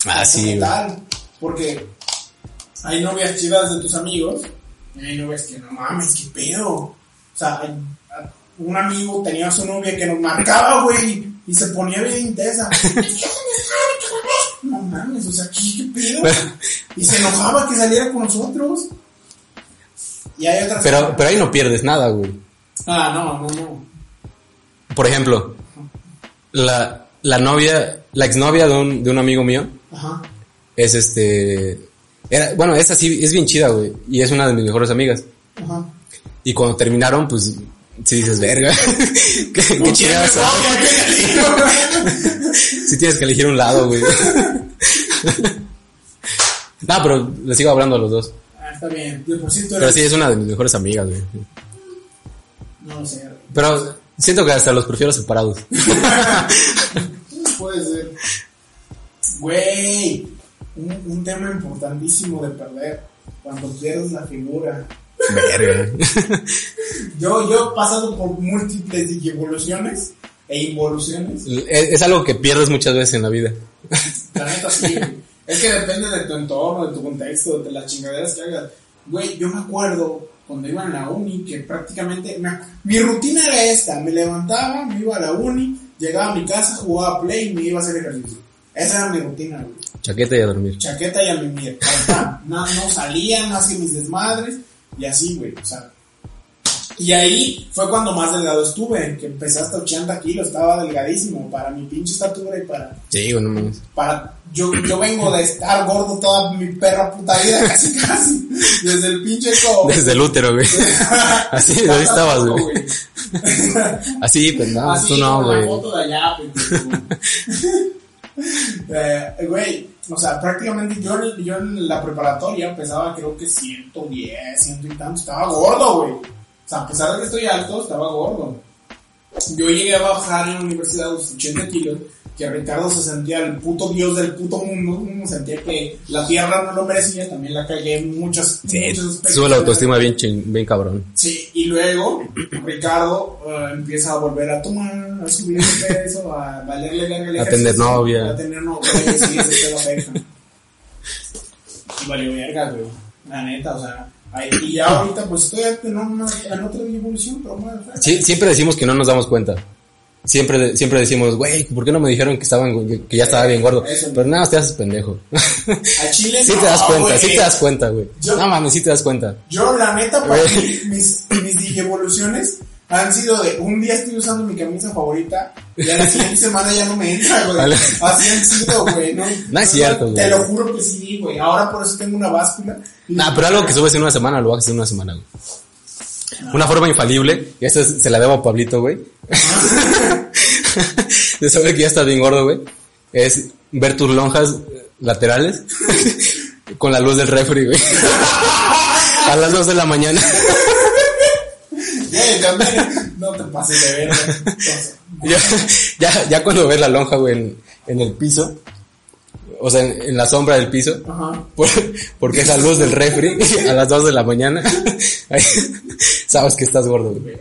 Ah, sí, tal, porque hay novias chidas de tus amigos, y hay novias que no mames, qué pedo. O sea, hay- un amigo tenía a su novia que nos marcaba, güey, y se ponía bien intensa. No mames, o sea, ¿qué, qué pedo? Y se enojaba que saliera con nosotros. Y hay otras. Pero, pero ahí no pierdes nada, güey. Ah, no, no, no. Por ejemplo, la, la novia, la exnovia de un, de un amigo mío Ajá. es este. Era, bueno, es así, es bien chida, güey. Y es una de mis mejores amigas. Ajá. Y cuando terminaron, pues, si dices, verga, qué, qué. Si tienes que elegir un lado, güey. no, pero le sigo hablando a los dos. Ah, está bien. Por sí tú Pero eres... sí, es una de mis mejores amigas, güey. No lo sé. Pero siento que hasta los prefiero separados. Puede ser. Güey, un, un tema importantísimo de perder. Cuando pierdes la figura. Verga. Yo, yo pasando por múltiples evoluciones e involuciones. Es, es algo que pierdes muchas veces en la vida. La neta sí. Es que depende de tu entorno, de tu contexto, de las chingaderas que hagas. Güey, yo me acuerdo cuando iba en la uni que prácticamente me mi rutina era esta, me levantaba, me iba a la uni, llegaba a mi casa, jugaba play y me iba a hacer ejercicio. Esa era mi rutina, güey. Chaqueta y a dormir. Chaqueta y a mimir. No, no salía, no hacía mis desmadres y así, güey. O sea, y ahí fue cuando más delgado estuve, que empecé hasta 80 kilos, estaba delgadísimo para mi pinche estatura y para Sí, güey, no para yo, yo vengo de estar gordo toda mi perra puta vida, casi casi, desde el pinche co. Desde el útero, güey. Así, ahí estabas, güey. Así, pues no, Así, tú no, güey. foto de allá. Eh, güey, o sea, prácticamente yo, en- yo en la preparatoria pesaba creo que 110, ciento y tanto, estaba gordo, güey. Sea, a pesar de que estoy alto, estaba gordo. Yo llegué a bajar en la universidad a los 80 kilos, que Ricardo se sentía el puto dios del puto mundo, sentía que la tierra no lo merecía, también la cagué en muchos, Sí, aspectos. sube la autoestima bien, chin- bien cabrón. Sí, y luego Ricardo eh, empieza a volver a tomar, a subir de peso, a valerle verga el A tener novia. A tener novia, sí, ese pedo afecta. Y valió verga, güey. La neta, o sea. Ahí- y ya ahorita pues estoy en, una, en otra evolución, pero bueno, Sí, siempre decimos que no nos damos cuenta. Siempre, siempre decimos, güey, ¿por qué no me dijeron que estaban, que ya estaba bien gordo? Eso. Pero nada, te haces pendejo. a Chile Sí no, te das cuenta, güey. sí te das cuenta, güey. No mames, sí te das cuenta. Yo, la neta, para mí, mis, mis digievoluciones han sido de un día estoy usando mi camisa favorita y a la siguiente semana ya no me entra, güey. Así han sido, güey. No, No es cierto, Te güey. lo juro que sí, güey. Ahora por eso tengo una báscula. Nah, pero algo que subes en una semana, lo haces en una semana, güey. Una forma infalible, y esta es- se la debo a Pablito, güey. de saber que ya estás bien gordo, güey. Es ver tus lonjas laterales con la luz del refri, güey. a las 2 de la mañana. No te pases de verga. Ya, cuando ves la lonja, güey, en, en el piso, o sea, en, en la sombra del piso, Ajá. por- porque es la luz del refri a las 2 de la mañana, ahí sabes que estás gordo, güey.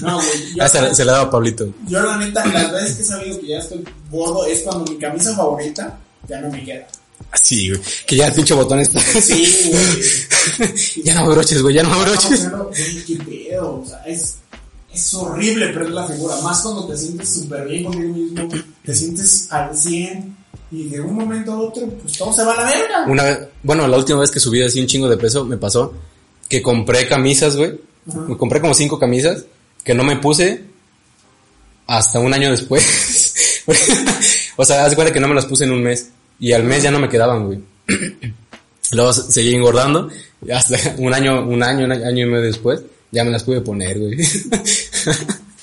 No, güey. Yo, Ah, se, la- se la daba a Pablito. yo, la neta, las veces que he sabido que ya estoy gordo es cuando mi camisa favorita ya no me queda. Así, güey. Que ya el pinche botón está. Sí, güey. ya no abroches, güey, ya no No, abroches. pero, güey, qué pedo, o sea, es, es horrible perder la figura, más cuando te sientes súper bien contigo mismo, te sientes al 100 y de un momento a otro, pues todo se va a la verga. Una vez, bueno, la última vez que subí así un chingo de peso, me pasó que compré camisas, güey. Me compré como cinco camisas que no me puse hasta un año después. o sea, haz de cuenta que no me las puse en un mes. Y al mes ya no me quedaban, güey. Luego se- seguí engordando. y hasta un año, un año, un año y medio después, ya me las pude poner, güey.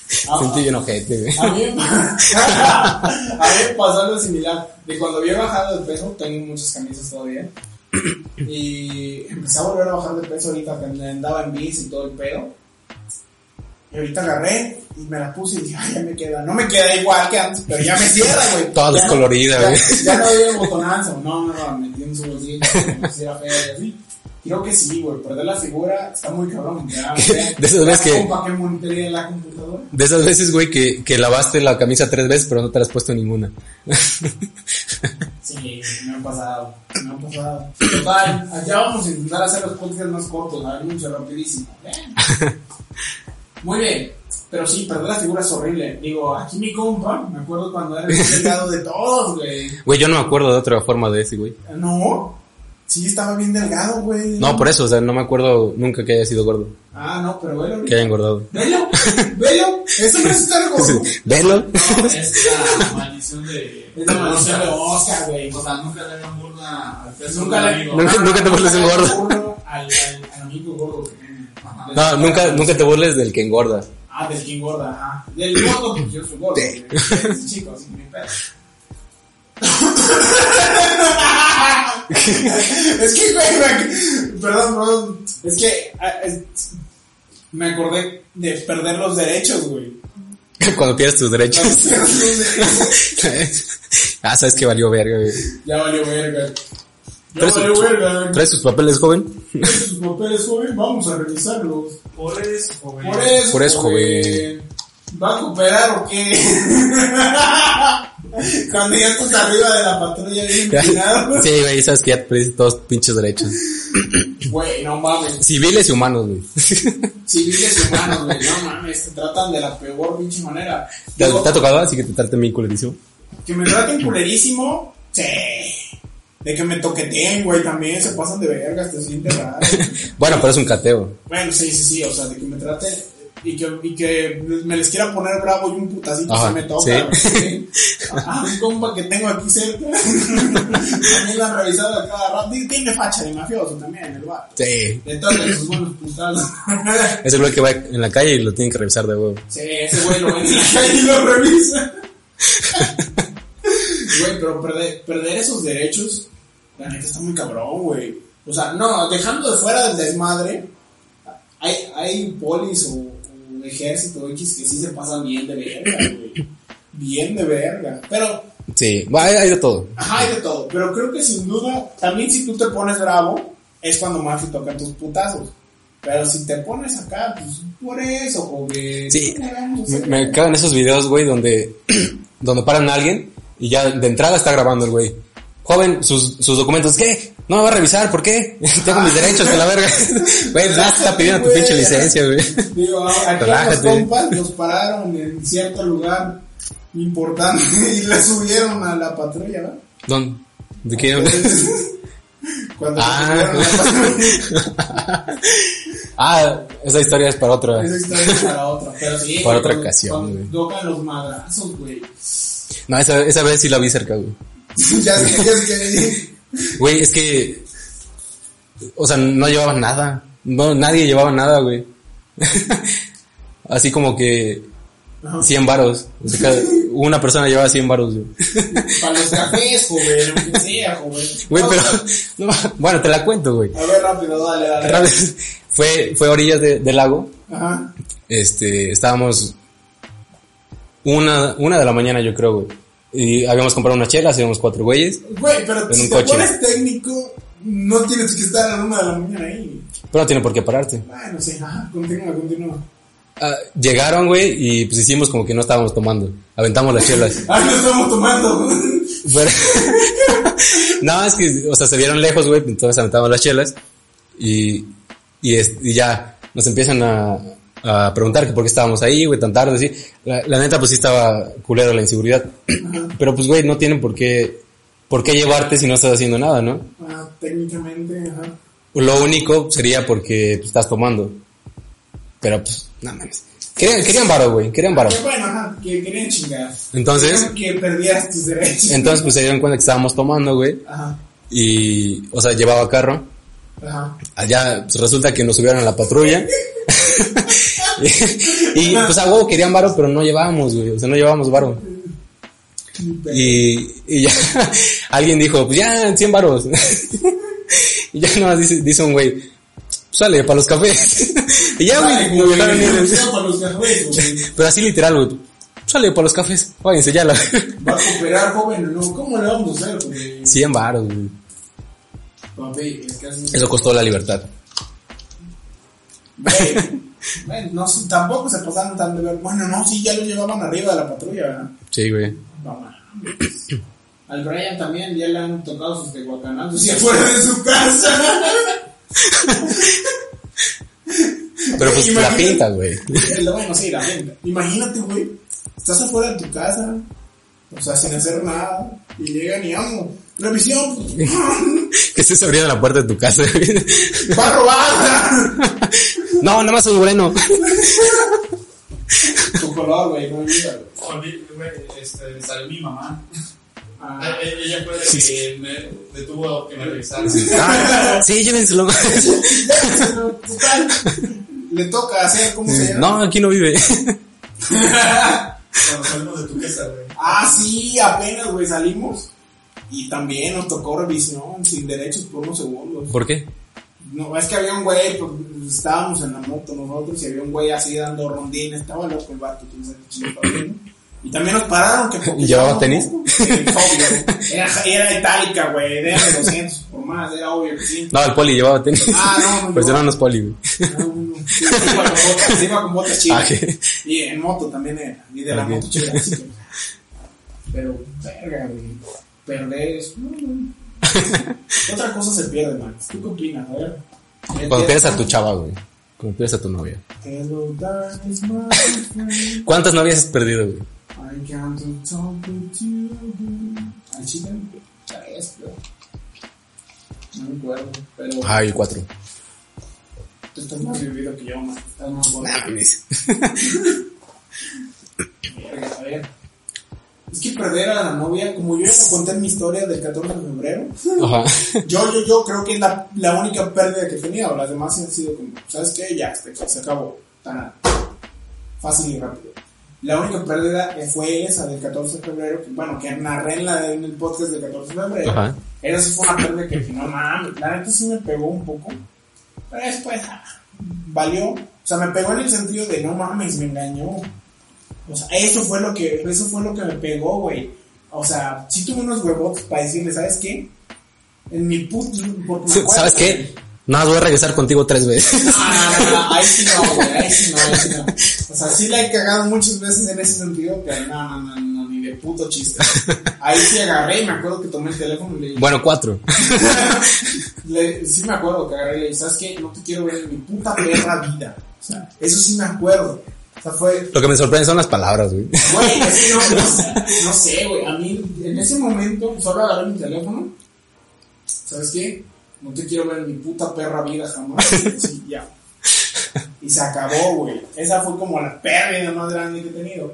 Sentí bien ojete, güey. A mí, me- a mí me pasó algo similar. De cuando había bajado de peso, tengo muchas camisas todavía. Y empecé a volver a bajar de peso ahorita que andaba en bici y todo el pedo. Y ahorita agarré y me la puse y dije, ay, ya me queda. No me queda igual que antes, pero ya me cierra, güey. Toda descolorida, güey. Ya no había botonazo. No, no, no, metí en su bolsillo, como si era fea y así. Creo que sí, güey. Perder la figura está muy cabrón. Ya, De esas veces que-. De esas veces, güey, que, que lavaste la camisa tres veces, pero no te la has puesto ninguna. Sí, me ha pasado, me ha pasado. Total, allá vamos a intentar hacer los podcasts más cortos, a ver, mucho, rapidísimo. Ven. Muy bien, pero sí, perder la figura es horrible. Digo, aquí mi compa, me acuerdo cuando era el delgado de todos, güey. Güey, yo no me acuerdo de otra forma de ese, güey. No, sí, estaba bien delgado, güey. No, por eso, o sea, no me acuerdo nunca que haya sido gordo. Ah, no, pero velo Que haya engordado. Velo, velo, eso no es estar gordo. Velo. No, es la maldición de. Es la maldición de Oscar, güey. O sea, nunca le hagan burla al peso Nunca le... Nunca- nunca te burles un gordo. Al, al, al amigo gordo. No, nunca, nunca te burles del que engorda. Ah, del que engorda, ajá. Del gordo, pues yo soy gordo. güey. Es chico, así pedo. es que, güey, me- perdón, perdón. Es que ah, es- me acordé de perder los derechos, güey. Cuando pierdes tus derechos. ah, sabes que valió verga, güey. ya valió verga. Ya ¿Traes, valió su- verga. ¿Traes sus papeles, joven? Sus papeles, joven, vamos a revisarlos. Por eso, joven. Por eso, Por eso, joven. ¿Va a cooperar o qué? Cuando ya estás arriba de la patrulla bien empinado. Sí, güey, sabes que ya perdiste todos tus pinches derechos. Güey, no mames. Civiles y humanos, güey. Civiles y humanos, güey, no mames. Te tratan de la peor pinche manera. ¿Te, Digo, te ha tocado así que te traten bien culerísimo? Que me traten culerísimo, sí. De que me toqueteen, güey, también se pasan de vergas, te sientes raro. Bueno, pero es un cateo. Bueno, sí, sí, sí, o sea, de que me traten y que, y que me les quiera poner bravo y un putacito Ajá, se me toca. sí. güey. Ah, un compa que tengo aquí cerca. también lo han revisado a cada rato. Y Tiene facha de mafioso también, el bar. Sí. Entonces, sus buenos putazos. Es el güey que va en la calle y lo tienen que revisar de huevo. sí, ese güey lo ven en la calle y lo revisa. Güey, pero perder, perder esos derechos, la neta está muy cabrón, güey. O sea, no, dejando de fuera del desmadre, hay, hay polis o, o ejército X que sí se pasan bien de verga, güey. Bien de verga. Pero, Sí, hay, hay de todo. ajá, hay de todo. Pero creo que sin duda, también si tú te pones bravo, es cuando más te tocan tus putazos. Pero si te pones acá, pues por eso, joven. Sí, ¿qué le vamos a Me, me esos videos, güey, donde, donde paran a alguien y ya de entrada está grabando el güey. Joven, sus, sus documentos, ¿qué? No me va a revisar, ¿por qué? Tengo mis derechos, que la verga. Güey, ya está pidiendo tu pinche licencia, güey. Digo, aquí los compas los pararon en cierto lugar importante y le subieron a la patrulla, ¿no? ¿Dónde? ¿De qué? Cuando Ah. la ah, esa historia es para otra. esa historia es para otra, pero sí. Para otra ocasión, güey. Tocan los madrazos, güey. No, esa, esa vez sí la vi cerca, güey. Ya sé, ya sé. Güey, es que, o sea, no llevaban nada. No, nadie llevaba nada, güey. Así como que Ajá. 100 varos. O sea, una persona llevaba 100 varos, güey. Para los cafés, joven, aunque sea, joven. Güey, pero, no, bueno, te la cuento, güey. A ver, rápido, dale, dale. Vez, Fue, fue a orillas de- del lago. Ajá. Este, estábamos una, una de la mañana, yo creo, güey. Y habíamos comprado unas chelas, íbamos cuatro güeyes. Güey, pero En si un te coche. pones técnico, no tienes que estar a la una de la mañana ahí. Pero no tiene por qué pararte. Bueno, sí, ajá, continúa, continúa. Ah, llegaron, güey, y pues hicimos como que no estábamos tomando. Aventamos las chelas. Ah, no estamos tomando. Pero- no, es que, o sea, se vieron lejos, güey, entonces aventamos las chelas. Y, y, es- y ya nos empiezan a, a preguntar que por qué estábamos ahí, güey, tan tarde, así. La, la neta, pues sí estaba culero la inseguridad. Pero pues, güey, no tienen por qué, por qué llevarte si no estás haciendo nada, ¿no? Ah, técnicamente, ajá. Lo único sería porque pues, estás tomando. Pero pues, nada más. Querían, querían varo, güey, querían varo. Que bueno, ajá, que querían chingar. Entonces, que perdieras tus derechos. entonces pues se dieron cuenta que estábamos tomando, güey. Ajá, Y, o sea, llevaba carro. ajá. Allá pues, resulta que nos subieron a la patrulla. y, pues a huevo querían varo, pero no llevábamos, güey. O sea, no llevábamos varo. Y, y ya alguien dijo, pues ya, 100 varos. y ya nomás dice, dice un güey, "Pues, sale para los cafés. y ya, güey. Pero así literal, güey. Sale para los cafés. Váyanse ya la. Va a cooperar, joven, no. ¿Cómo le vamos a hacer, güey? 100 varos, güey. Papi, es que así- Eso costó la libertad. Güey, güey, no, sé, tampoco se pasaron tan de ver. Bueno, no, sí, ya lo llevaban arriba de la patrulla, ¿verdad? Sí, güey. No. Al Brian también ya le han tocado sus tehuacanazos y afuera de su casa. Pero pues la pinta, güey. Bueno, sí, la pinta. Imagínate, güey. Estás afuera de tu casa, o sea, sin hacer nada, y llegan y amo. Revisión, Que estés abriendo la puerta de tu casa, va a robar. No, nada más es bueno. tu color, güey, no güey, Este, salió mi mamá. Ah, Eh, eh, Ella fue la que me detuvo que me revisara. Ah, sí, llévenselo. total, le toca hacer, ¿cómo se llama? No, aquí no vive. Cuando salimos de tu casa, güey. Ah, sí, apenas, güey, salimos. Y también nos tocó revisión sin derechos por unos segundos. ¿Por qué? No, es que había un güey, pues, estábamos en la moto nosotros y había un güey así dando rondines, estaba loco el vato. Y también nos pararon que porque ¿Llevaba llevábamos tenis? Sí, obvio. Era, era itálica, güey. Era de 200 por más, era obvio que sí. No, el poli llevaba tenis. Ah, no, no Pues eran los poli, güey. No, no, no. Sí, iba con botas, iba con botas chidas. Ah. Y en moto también era. Y de la Ok. moto chida. Pero, verga, güey. Perder es. no, no. Otra cosa se pierde, Max. ¿Tú qué opinas? A ver. Cuando pierdes a tu chava, güey. Cuando pierdes a tu novia. Hello. ¿Cuántas novias has perdido, güey? I can't talk with you. Al chile, tres, creo. No me acuerdo, pero Ay, cuatro. tú estás más vivido que yo, man. Estás más gordo. Nah, a ver. Es que perder a la novia, como yo ya lo conté en mi historia del 14 de febrero, Ajá. yo, yo, yo creo que es la, la única pérdida que he tenido. Las demás han sido como, ¿sabes qué? Ya, se, se acabó. Tan fácil y rápido. La única pérdida fue esa del 14 de febrero, que, bueno, que narré en, la, en el podcast del 14 de febrero. Ajá. Esa sí fue una pérdida que no mames, la neta sí me pegó un poco. Pero después, ah, valió. O sea, me pegó en el sentido de, no mames, me engañó. O sea, eso fue lo que, eso fue lo que me pegó, güey. O sea, sí tuve unos huevotes para decirle, ¿sabes qué? En mi puto... ¿Sabes qué? Nada, voy a regresar contigo tres veces. No, no, no, no, ahí sí no, güey, ahí sí no, ahí sí no. O sea, sí la he cagado muchas veces en ese sentido, pero no, no, no, no, ni de puto chiste. Ahí sí agarré y me acuerdo que tomé el teléfono y le dije, Bueno, cuatro. le- sí me acuerdo que agarré y le dije, ¿sabes qué? No te quiero ver en mi puta perra vida. O sea, eso sí me acuerdo. O sea, fue, Lo que me sorprende son las palabras, güey. güey, es que no, no, sé, no sé, güey. A mí, en ese momento, solo agarré mi teléfono. ¿Sabes qué? No te quiero ver en mi puta perra vida jamás. Sí, ya. Y se acabó, güey. Esa fue como la pérdida más grande que he tenido.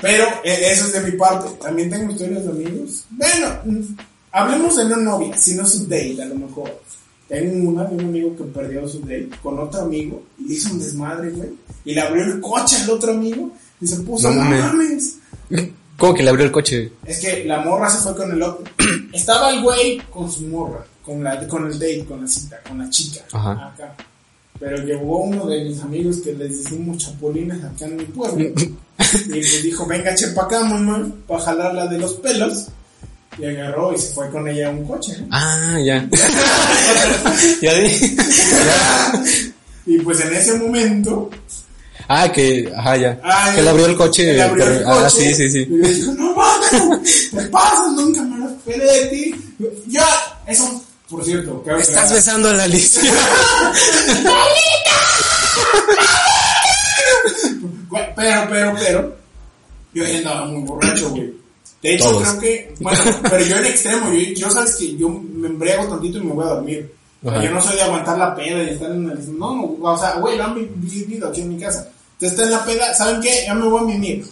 Pero eh, eso es de mi parte. También tengo historias de amigos. Bueno, mm, hablemos de no novia, sino su date, a lo mejor. Tengo una de un amigo que perdió su date con otro amigo y le hizo un desmadre, güey. Y le abrió el coche al otro amigo y se puso, No mames. ¿Cómo que le abrió el coche? Es que la morra se fue con el otro. Estaba el güey con su morra, con, la, con el date, con la cita, con la chica. Ajá. Acá. Pero llegó uno de mis amigos que les decimos chapulines acá en mi pueblo. y le dijo, venga, che pa' acá, mamá, para jalarla de los pelos. Y agarró y se fue con ella a un coche. ¿no? Ah, ya. ya. Y pues en ese momento, Ah, que, ajá, ya. Ay, que le abrió el coche. le abrió el Ah, coche, sí, sí, sí. Y le dijo, no mames, te pasas, nunca me lo esperé de ti. Ya, eso, por cierto, que- Estás besando a la Alicia. Güey, Pero, pero, pero, yo ya andaba muy borracho, güey. De hecho, Todos. creo que, bueno, pero yo en extremo, yo, yo sabes que yo me embriago tantito y me voy a dormir. Ajá. Yo no soy de aguantar la peda y estar en el... No, no, o sea, güey, lo han vi- vivido aquí en mi casa. Entonces está en la peda, ¿saben qué? Ya me voy a mimir.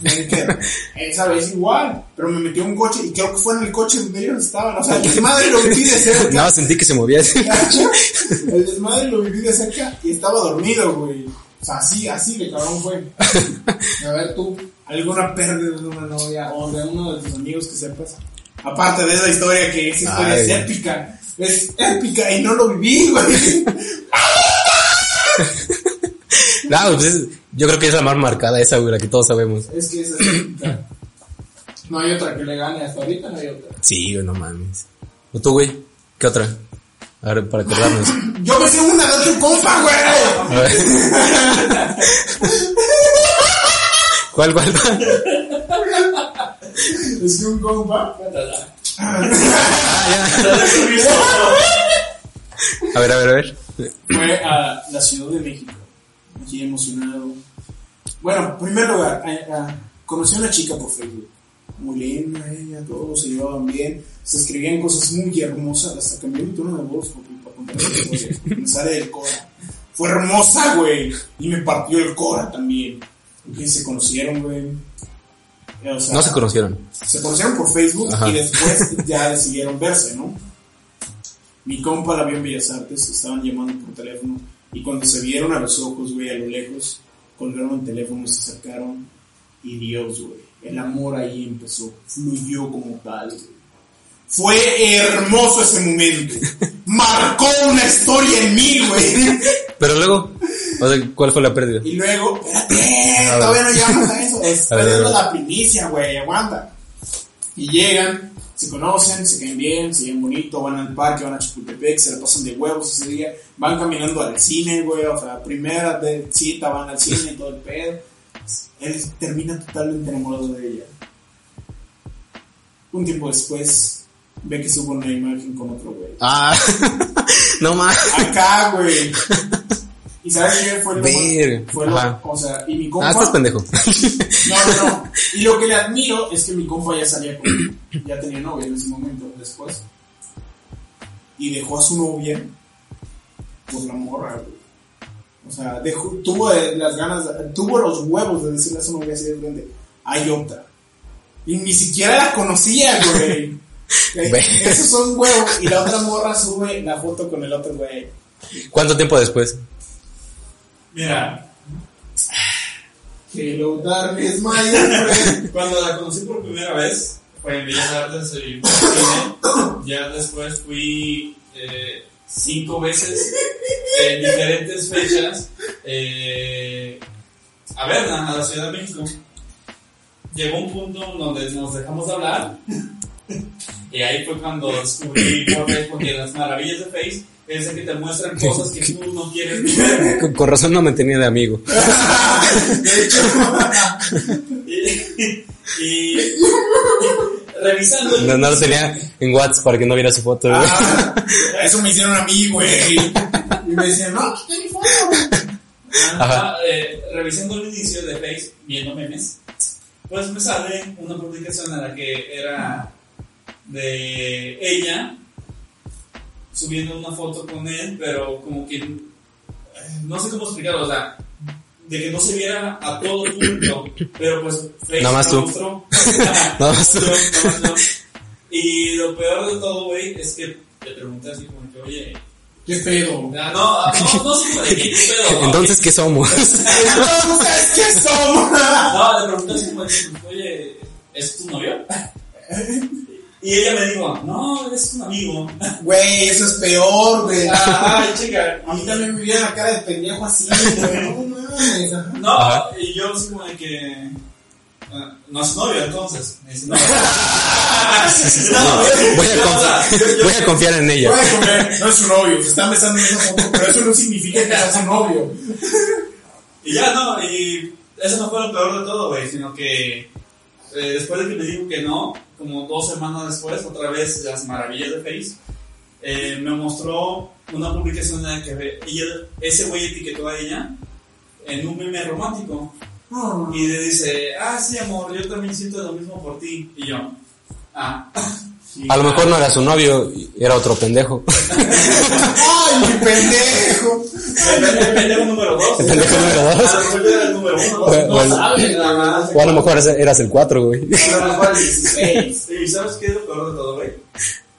Esa vez igual, pero me metió un coche y creo que fue en el coche donde ellos estaban. O sea, el desmadre lo viví de cerca. No, sentí que se movía. El desmadre lo viví de cerca y estaba dormido, güey. O sea, así, así de cabrón fue. A ver tú, ¿alguna pérdida de una novia o de uno de tus amigos que sepas? Aparte de esa historia que esa historia Ay, es épica. Es épica y no lo viví, güey. No, pues es- yo creo que es la más marcada esa, güey, la que todos sabemos. Es que esa es épica. No hay otra que le gane hasta ahorita, no hay otra. Sí, güey, no mames. ¿O tú, güey? ¿Qué otra? A ver, para acordarnos. Yo me sé una de otro compa, güey. ¿Cuál, cuál, cuál? Es que un compa. Ah, A ver, a ver, a ver. fue a la Ciudad de México. Aquí emocionado. Bueno, en primer lugar, a- a- conocí a una chica por Facebook. Muy linda ella, todos se llevaban bien. Se escribían cosas muy hermosas. Hasta cambié mi tono de voz papi, para contar la historia. Me sale del Cora. Fue hermosa, güey. Y me partió el Cora también. Se conocieron, güey. O sea, No se conocieron. se conocieron por Facebook Ajá. y después ya decidieron verse, ¿no? Mi compa la vio en Bellas Artes, estaban llamando por teléfono y cuando se vieron a los ojos, güey, a lo lejos, colgaron el teléfono, se acercaron y Dios, güey, el amor ahí empezó, fluyó como tal, güey. Fue hermoso ese momento. Marcó una historia en mí, güey. Pero luego, O sea, ¿cuál fue la pérdida? Y luego, espérate, todavía no llegamos a eso. Estoy dando la primicia, güey, aguanta. Y llegan, se conocen, se caen bien, se ven bonito, van al parque, van a Chapultepec, se la pasan de huevos ese día, van caminando al cine, güey, o sea, primera de cita, van al cine, todo el pedo. Él termina totalmente enamorado de ella. Un tiempo después, ve que sube una imagen con otro güey. Ah, no más. Acá, güey. ¿Y sabes qué fue lo Verga. Fue lo, o sea, y mi compa... Ah, estás pendejo. No, no, no. Y lo que le admiro es que mi compa ya salía con... Ya tenía novia en ese momento, después. Y dejó a su novia por la morra, güey. O sea, dejó, tuvo las ganas, tuvo los huevos de decirle a su novia así de frente, hay otra. Y ni siquiera la conocía, güey. Eh. Esos son huevos. Y la otra morra sube la foto con el otro güey. ¿Cuánto tiempo después? Mira, my old friend. cuando la conocí por primera vez, fue en Bellas Artes y. Ya después fui eh, cinco veces en diferentes fechas eh, a verla, a la Ciudad de México. Llegó un punto donde nos dejamos de hablar. Y ahí fue cuando descubrí por qué, porque las maravillas de Face es que te muestran cosas que tú no quieres ver. Con, con razón no me tenía de amigo. De hecho, Y, y revisando el No, no lo tenía en WhatsApp para que no viera su foto. ah, eso me hicieron a mí, güey. Y me decían, no, aquí está mi foto. Ajá, eh, revisando el inicio de Face, viendo memes, pues me sale una publicación en la que era de ella subiendo una foto con él, pero como que eh, no sé cómo explicarlo, o sea, de que no se viera a todo el público, pero pues Face Nada más lo tú. mostró. Nada más tú. Y lo peor de todo, güey, es que te pregunté así como que, oye, ¿Qué pedo? ah, no, no, no de qué pedo. Entonces, ¿qué somos? Entonces, ¿qué somos? No, le pregunté así como, oye, ¿es tu novio? Y ella me dijo, no, es un amigo. Güey, eso es peor, güey. Ay, chica. A mí también me vieron la cara de pendejo así, güey. No mames. No, Ajá. y yo así como de que... ah, no es novio entonces. Me dice, no. No, voy, a confi- voy a confiar en ella. Puede comer, no es su novio, se están besando en esa foto, pero eso no significa que sea su novio. Y ya no, y eso no fue lo peor de todo, güey, sino que eh, después de que me dijo que no, como dos semanas después, otra vez las maravillas de Face, eh, me mostró una publicación en la que ella, ese güey etiquetó a ella en un meme romántico. Y le dice, ah, sí, amor, yo también siento lo mismo por ti. Y yo, ah. A lo mejor no era su novio, era otro pendejo. ¡Ay, mi pendejo! El pendejo número dos. El pendejo número dos. A lo mejor era el número uno. No sabes, nada más. O a lo mejor eras- el 4, güey. A lo mejor el 16. ¿Y sabes qué es lo peor de todo, güey?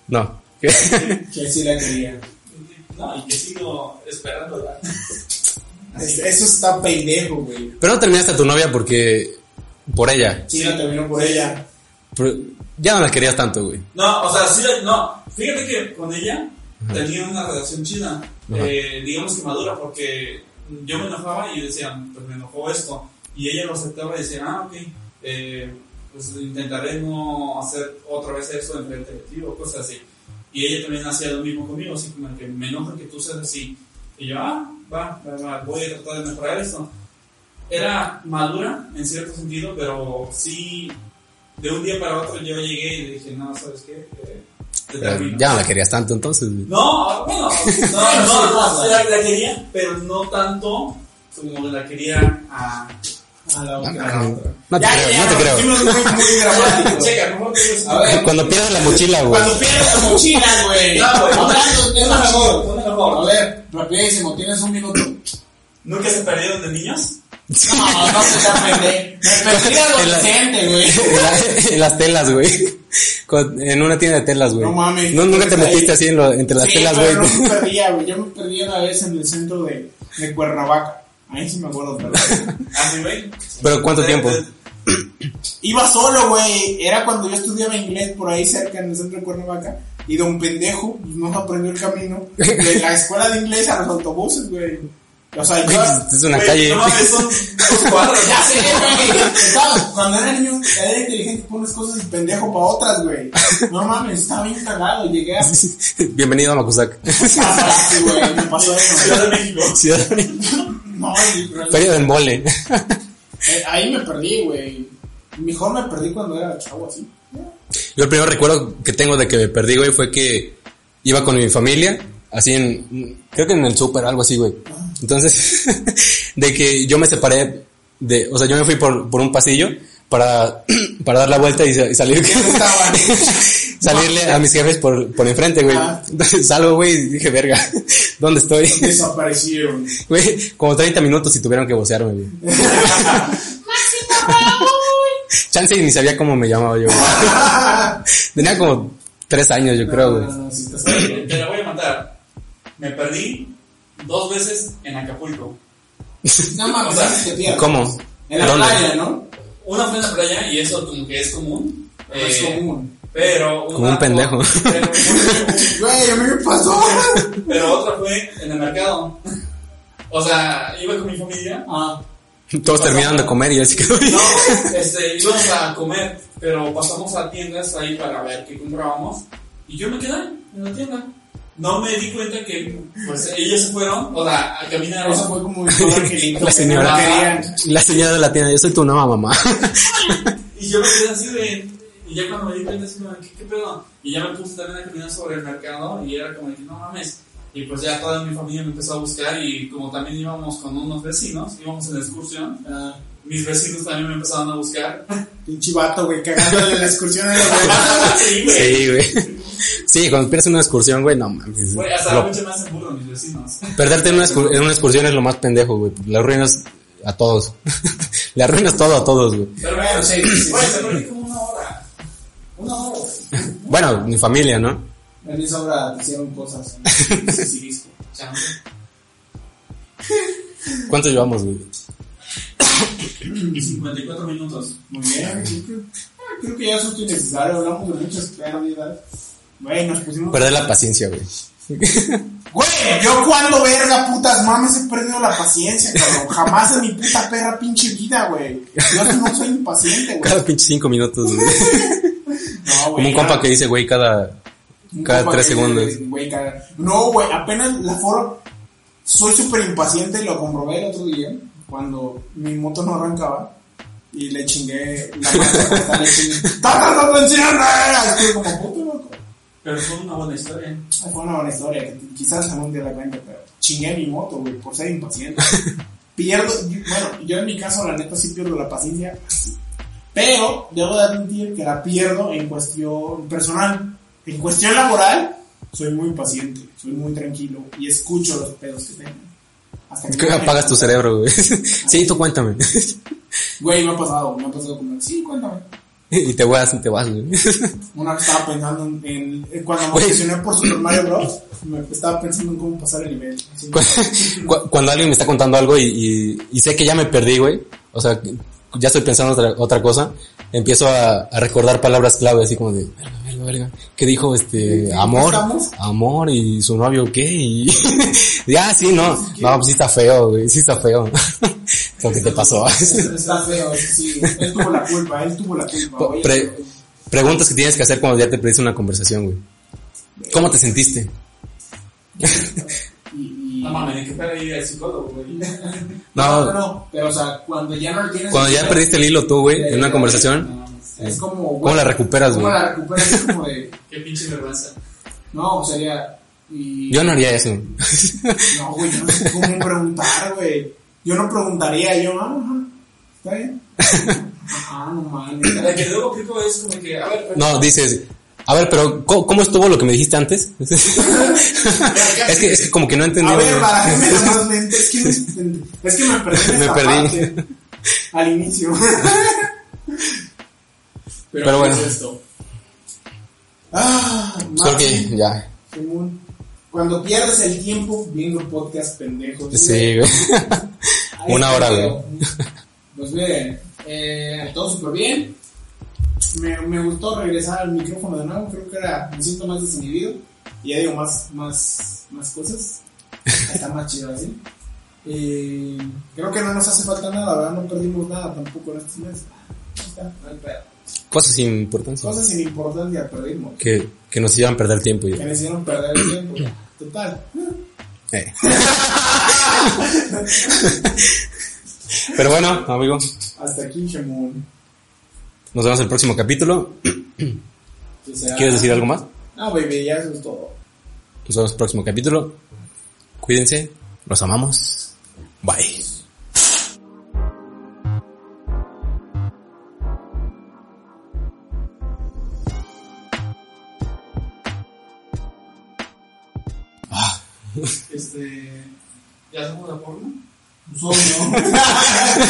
No. Que sí la quería. No, y que sigo esperando. Eso está pendejo, güey. Pero no terminaste a tu novia porque... Por ella. Sí, la terminó por ella. Pero ya no la querías tanto, güey. No, o sea, sí, no. Fíjate que con ella tenía una relación chida. Eh, digamos que madura, porque yo me enojaba y decía, pues me enojó esto. Y ella lo aceptaba y decía, ah, ok, eh, pues intentaré no hacer otra vez esto en frente de ti o cosas así. Y ella también hacía lo mismo conmigo, así como que me enoja que tú seas así. Y yo, ah, va, va, va, voy a tratar de mejorar esto. Era madura en cierto sentido, pero sí, de un día para otro yo llegué y le dije, no, ¿sabes qué? Eh, te ya no la querías tanto entonces. No, bueno, no, no, no, la, la quería, pero no tanto como la quería a... A la otra. No te Ya, creo, ya, no te creo. muy. Checa, mejor que yo- A ver. Cuando pierdes la mochila, güey. Cuando pierdes la mochila, güey. No, güey. Mejor. mejor. A ver, rapidísimo, tienes un minuto. ¿Nunca se perdieron de niños? No, no se está pendejo. Me güey. En, la- en las telas, güey. En una tienda de telas, güey. No mames. No, nunca te Ahí. metiste así en lo- entre las Sí, telas, güey. no me perdía, güey. Yo me perdí una vez en el centro de, de Cuernavaca. Ahí sí me acuerdo, pero. Así, güey. Pero ¿cuánto tiempo? Iba solo, güey. Era cuando yo estudiaba inglés por ahí cerca en el centro de Cuernavaca. Y don pendejo pues, no aprendió el camino de la escuela de inglés a los autobuses, güey. O sea, yo. Güey, es una Güey, calle. No mames, son dos cuadros. Ya sé, güey. Cuando era niño, era inteligente por unas cosas y pendejo para otras, güey. No mames, estaba bien cagado. Llegué a. Bienvenido a Macusac. Ah, sí, güey, me pasó eso. Ciudad de México. Ciudad No, y realmente- Feria del mole. eh, ahí me perdí, güey. Mejor me perdí cuando era chavo así. Yo el primer recuerdo que tengo de que me perdí, güey, fue que iba con mi familia, así en, creo que en el súper, algo así, güey. Entonces, de que yo me separé de, o sea, yo me fui por, por un pasillo para, para dar la vuelta y, sa- y salir, salirle a mis jefes por, por enfrente, güey. Ah. Salgo, güey, y dije, verga, ¿dónde estoy? Desaparecieron. Güey, como 30 minutos y tuvieron que vocearme, güey. Chance y ni sabía cómo me llamaba yo, güey. Tenía como 3 años, yo creo, güey. No, no, sí, te Te la voy a matar. Me perdí dos veces en Acapulco. No mames, O sea, así te. ¿Cómo? En la ¿Dónde? playa, ¿no? Una fue en la playa y eso como que es común. es Eh, común. Pero una Como un pendejo. Pero, Güey, a mí me pasó. pero otra fue en el mercado. O sea, iba con mi familia. Ah, Todos terminaron de comer y él se quedó ahí. No, este, íbamos a comer, pero pasamos a tiendas ahí para ver qué comprábamos. Y yo me quedé en la tienda. No me di cuenta que, pues, ellos se fueron, o sea, a caminar. eso fue como un angelito. La señora, que no querían. la señora de la tienda, yo soy tu nueva mamá. Y yo me quedé así de. Y ya cuando me di cuenta, así como, ¿qué, qué pedo? Y ya me puse también a caminar sobre el mercado y era como de que no mames. Y pues ya toda mi familia me empezó a buscar y como también íbamos con unos vecinos, íbamos en excursión, mis vecinos también me empezaron a buscar. pinche vato, güey, cagándole la excursión a los demás. sí, güey. Sí, güey. Sí, cuando pierdes una excursión, güey, no mames. Güey, hasta Lo- la fecha me hacen burro mis vecinos. Perderte en una, en una excursión es lo más pendejo, güey. Le arruinas a todos. Le arruinas todo a todos, güey. Pero Bueno, sí, sí, sí, Güey, sí. me perdí como una hora. Una hora, güey. Bueno, mi familia, ¿no? En esa hora te hicieron cosas. Sí, sí, disco. Chance. ¿Cuánto llevamos, güey? 54 minutos. Muy bien, creo que, ya eso es innecesario. Hablamos de muchas pérdidas. Güey, nos pusimos. Perder la paciencia, güey. Güey, yo cuando verga putas mames he perdido la paciencia, cabrón. Jamás en mi puta perra pinche vida, güey. Yo no soy impaciente, güey. Cada pinche cinco minutos, güey. No, Como un compa que dice, güey, cada... Cada tres segundos. güey, cada- No, güey, apenas la foro. Soy súper impaciente, lo comprobé el otro día, cuando mi moto no arrancaba. Y le chingué la mano, le chingué. ¡Tarda la enciende! Estuve como puto loco. Pero fue una buena historia. Fue una buena historia, que quizás algún día la cuente, pero chingué mi moto, güey, por ser impaciente. Pierdo, yo- bueno, yo en mi caso, la neta, sí pierdo la paciencia, así. Pero, debo de admitir que la pierdo en cuestión personal. En cuestión laboral, soy muy paciente, soy muy tranquilo y escucho los pedos que tengo. Hasta Que apagas tu cerebro, güey. Sí, tú cuéntame. Güey, me ha pasado, me ha pasado como, sí, cuéntame. Y te vas, y te vas, güey. Una vez estaba pensando en, en- en cuando me obsesioné por Super Mario Bros. Me estaba pensando en cómo pasar el nivel. Así, Cu- cu- Cuando alguien me está contando algo y, y, y sé que ya me perdí, güey. O sea, ya estoy pensando otra, otra cosa. Empiezo a, a recordar palabras clave, así como de, verga. ¿Qué dijo este? ¿En qué Amor. Amor y su novio, ¿qué? Y, ya, sí, no. No, pues sí está feo, güey. Sí está feo. Lo que te pasó. Está feo, sí. Él tuvo la culpa, él tuvo la culpa. Oye, Pre- preguntas que tienes que hacer cuando ya te perdiste una conversación, güey. ¿Cómo te sentiste? No mames, ir al psicólogo, güey. No, no, No, no, pero o sea, cuando ya no tienes. cuando ya perdiste el hilo tú, güey, en una conversación, Es como. güey, ¿cómo la recuperas, ¿Cómo güey? la recuperas? Es como de. Qué pinche vergüenza. No, sería. Y, Yo no haría eso. No, güey, yo no sé cómo preguntar, güey. Yo no preguntaría, yo, ah, ajá, ¿está bien? Ajá, no mames. La que luego aplico es como que, a ver, pero- No, dices, a ver, pero ¿cómo, cómo estuvo lo que me dijiste antes? es, que, es que como que no entendí. A ver, para que me más mente, es que, me, es que me perdí en Me esta perdí. parte, al inicio. Pero, pero bueno. ¿qué es esto? Ah, ya. Simón, Cuando pierdes el tiempo viendo podcast pendejos. Sí, güey. Una hora, güey. Pues bien, eh, todo súper bien. Me, me gustó regresar al micrófono de nuevo. Creo que era, me siento más desinhibido. Y ya digo más, más, más cosas. Está más chido así. Y creo que no nos hace falta nada, ¿verdad? No perdimos nada tampoco en estos meses. Ahí está, no hay pedo. Cosas sin importancia. Cosas sin importancia perdimos. Que, que nos hicieran perder tiempo. Que nos hicieron perder el tiempo. Total. Eh. Pero bueno, amigo, Hasta aquí, Shamun. nos vemos en el próximo capítulo. Sea- ¿Quieres decir algo más? No, baby, ya eso es todo. Nos vemos en el próximo capítulo. Cuídense, los amamos. Bye. Este. ¿Ya hacemos la porno?